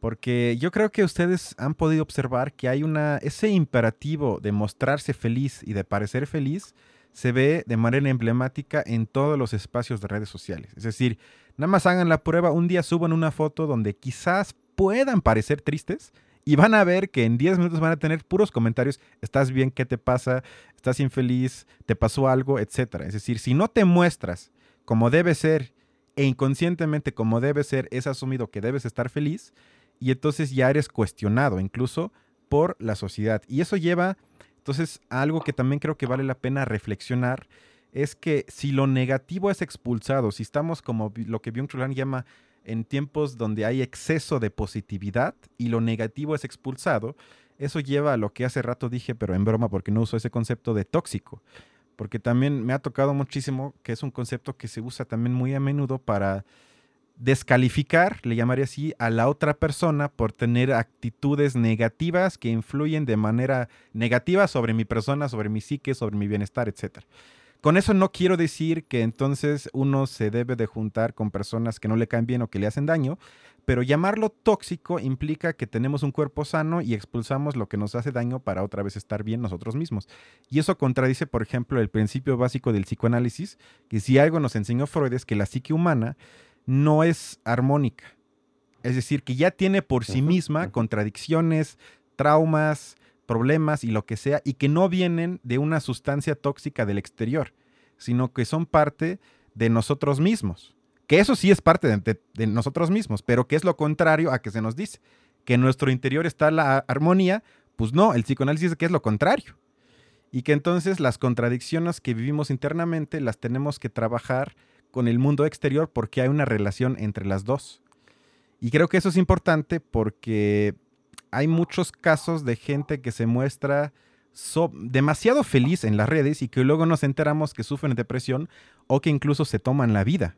Porque yo creo que ustedes han podido observar que hay una, ese imperativo de mostrarse feliz y de parecer feliz, se ve de manera emblemática en todos los espacios de redes sociales. Es decir, nada más hagan la prueba, un día suban una foto donde quizás puedan parecer tristes y van a ver que en 10 minutos van a tener puros comentarios, estás bien, ¿qué te pasa? ¿Estás infeliz? ¿Te pasó algo? Etcétera. Es decir, si no te muestras como debe ser e inconscientemente como debe ser, es asumido que debes estar feliz y entonces ya eres cuestionado incluso por la sociedad. Y eso lleva entonces, algo que también creo que vale la pena reflexionar es que si lo negativo es expulsado, si estamos como lo que Byung-Chul llama en tiempos donde hay exceso de positividad y lo negativo es expulsado, eso lleva a lo que hace rato dije, pero en broma porque no uso ese concepto de tóxico. Porque también me ha tocado muchísimo que es un concepto que se usa también muy a menudo para descalificar, le llamaría así, a la otra persona por tener actitudes negativas que influyen de manera negativa sobre mi persona, sobre mi psique, sobre mi bienestar, etc. Con eso no quiero decir que entonces uno se debe de juntar con personas que no le caen bien o que le hacen daño, pero llamarlo tóxico implica que tenemos un cuerpo sano y expulsamos lo que nos hace daño para otra vez estar bien nosotros mismos. Y eso contradice, por ejemplo, el principio básico del psicoanálisis, que si algo nos enseñó Freud es que la psique humana no es armónica. Es decir, que ya tiene por sí misma contradicciones, traumas, problemas y lo que sea, y que no vienen de una sustancia tóxica del exterior, sino que son parte de nosotros mismos. Que eso sí es parte de, nosotros mismos, pero que es lo contrario a que se nos dice. Que en nuestro interior está la armonía, pues no, el psicoanálisis dice que es lo contrario. Y que entonces las contradicciones que vivimos internamente las tenemos que trabajar con el mundo exterior porque hay una relación entre las dos. Y creo que eso es importante porque hay muchos casos de gente que se muestra demasiado feliz en las redes y que luego nos enteramos que sufren depresión o que incluso se toman la vida.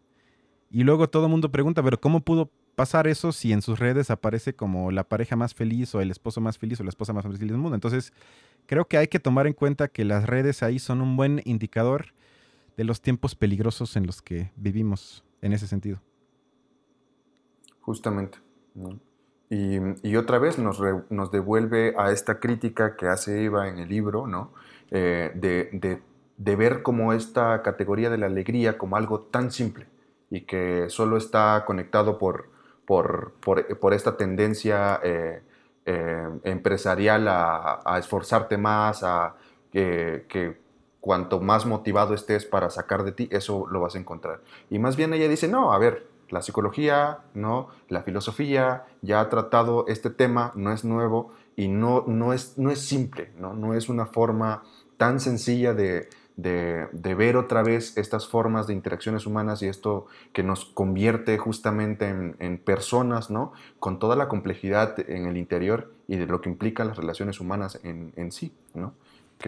Y luego todo el mundo pregunta, pero ¿cómo pudo pasar eso si en sus redes aparece como la pareja más feliz o el esposo más feliz o la esposa más feliz del mundo? Entonces, creo que hay que tomar en cuenta que las redes ahí son un buen indicador de los tiempos peligrosos en los que vivimos en ese sentido. Justamente. Y, otra vez nos, devuelve a esta crítica que hace Eva en el libro, ¿no? Eh, de, ver como esta categoría de la alegría como algo tan simple y que solo está conectado por, por, esta tendencia eh, eh, empresarial a, esforzarte más, a que cuanto más motivado estés para sacar de ti, eso lo vas a encontrar. Y más bien ella dice, no, a ver, la psicología, ¿no? la filosofía ya ha tratado este tema, no es nuevo y no, no, es, no es simple, ¿no? no es una forma tan sencilla de, ver otra vez estas formas de interacciones humanas y esto que nos convierte justamente en, personas, ¿no? Con toda la complejidad en el interior y de lo que implican las relaciones humanas en, en sí, ¿no?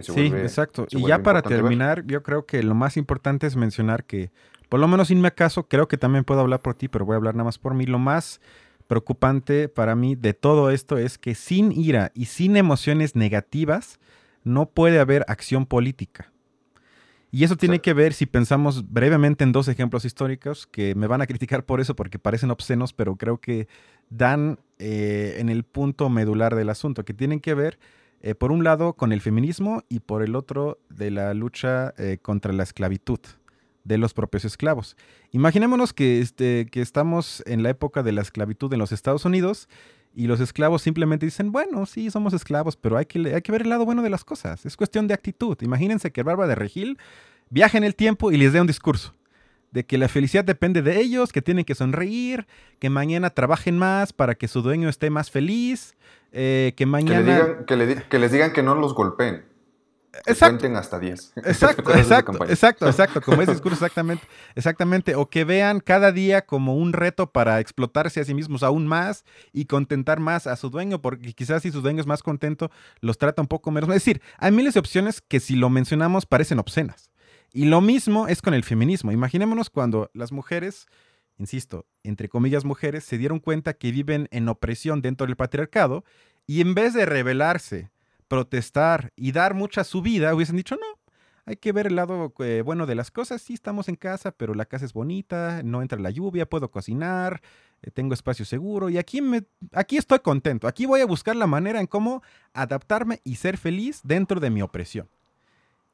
Sí, exacto. Y ya para terminar, yo creo que lo más importante es mencionar que, por lo menos sin mi caso, creo que también puedo hablar por ti, pero voy a hablar nada más por mí. Lo más preocupante para mí de todo esto es que sin ira y sin emociones negativas no puede haber acción política. Y eso tiene que ver, si pensamos brevemente en dos ejemplos históricos, que me van a criticar por eso porque parecen obscenos, pero creo que dan eh, en el punto medular del asunto, que tienen que ver eh, por un lado con el feminismo y por el otro de la lucha eh, contra la esclavitud de los propios esclavos. Imaginémonos que, este, que estamos en la época de la esclavitud en los Estados Unidos y los esclavos simplemente dicen, bueno, sí, somos esclavos, pero hay que, hay que ver el lado bueno de las cosas. Es cuestión de actitud. Imagínense que Barba de Regil viaja en el tiempo y les dé un discurso de que la felicidad depende de ellos, que tienen que sonreír, que mañana trabajen más para que su dueño esté más feliz, eh, que mañana... Que, les digan que no los golpeen. Exacto. cuenten hasta 10. Exacto, exacto, exacto, exacto, como ese discurso exactamente, exactamente, o que vean cada día como un reto para explotarse a sí mismos aún más y contentar más a su dueño, porque quizás si su dueño es más contento, los trata un poco menos. Es decir, hay miles de opciones que si lo mencionamos parecen obscenas. Y lo mismo es con el feminismo. Imaginémonos cuando las mujeres, insisto, entre comillas mujeres, se dieron cuenta que viven en opresión dentro del patriarcado y en vez de rebelarse, protestar y dar mucha su vida, hubiesen dicho, no, hay que ver el lado eh, bueno de las cosas. Sí, estamos en casa, pero la casa es bonita, no entra la lluvia, puedo cocinar, eh, tengo espacio seguro y aquí, me, aquí estoy contento. Aquí voy a buscar la manera en cómo adaptarme y ser feliz dentro de mi opresión.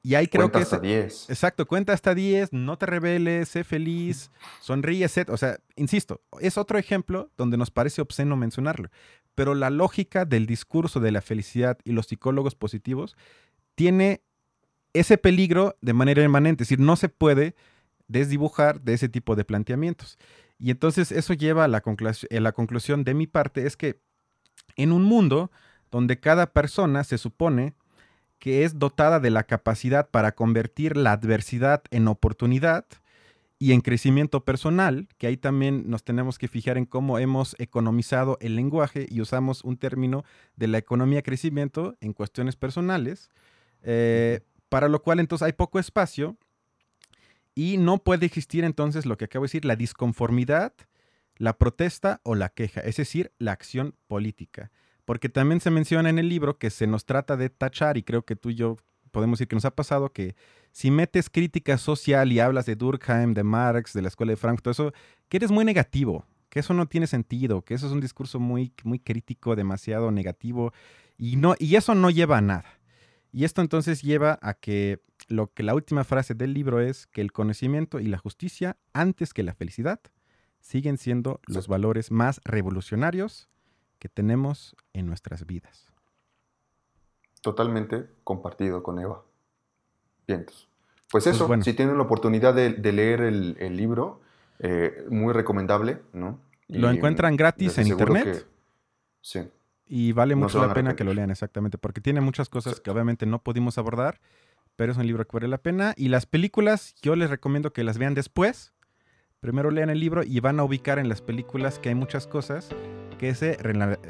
Y ahí creo que... hasta 10. Exacto, cuenta hasta 10, no te rebeles, sé feliz, sonríe, etc. O sea, insisto, es otro ejemplo donde nos parece obsceno mencionarlo. Pero la lógica del discurso de la felicidad y los psicólogos positivos tiene ese peligro de manera inmanente. Es decir, no se puede desdibujar de ese tipo de planteamientos. Y entonces eso lleva a la, a la conclusión de mi parte, es que en un mundo donde cada persona se supone que es dotada de la capacidad para convertir la adversidad en oportunidad y en crecimiento personal, que ahí también nos tenemos que fijar en cómo hemos economizado el lenguaje y usamos un término de la economía crecimiento en cuestiones personales, eh, para lo cual entonces hay poco espacio y no puede existir entonces lo que acabo de decir, la disconformidad, la protesta o la queja, es decir, la acción política. Porque también se menciona en el libro que se nos trata de tachar, y creo que tú y yo podemos decir que nos ha pasado que si metes crítica social y hablas de Durkheim, de Marx, de la Escuela de Frankfurt, todo eso, que eres muy negativo, que eso no tiene sentido, que eso es un discurso muy, muy crítico, demasiado negativo, y, no, y eso no lleva a nada. Y esto entonces lleva a que lo que la última frase del libro es que el conocimiento y la justicia, antes que la felicidad, siguen siendo los valores más revolucionarios que tenemos en nuestras vidas. Totalmente compartido con Eva. Vientos. Pues, pues eso, si tienen la oportunidad de, leer el, libro, eh, muy recomendable, ¿no? lo encuentran gratis en internet. sí. Y vale mucho la pena que lo lean, exactamente, porque tiene muchas cosas que obviamente no pudimos abordar, pero es un libro que vale la pena. Y las películas, yo les recomiendo que las vean después. Primero lean el libro y van a ubicar en las películas que hay muchas cosas que se,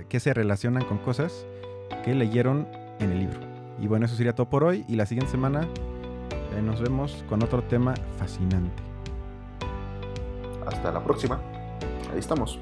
que se relacionan con cosas que leyeron en el libro. Y bueno, eso sería todo por hoy. Y la siguiente semana eh, nos vemos con otro tema fascinante. Hasta la próxima. Ahí estamos.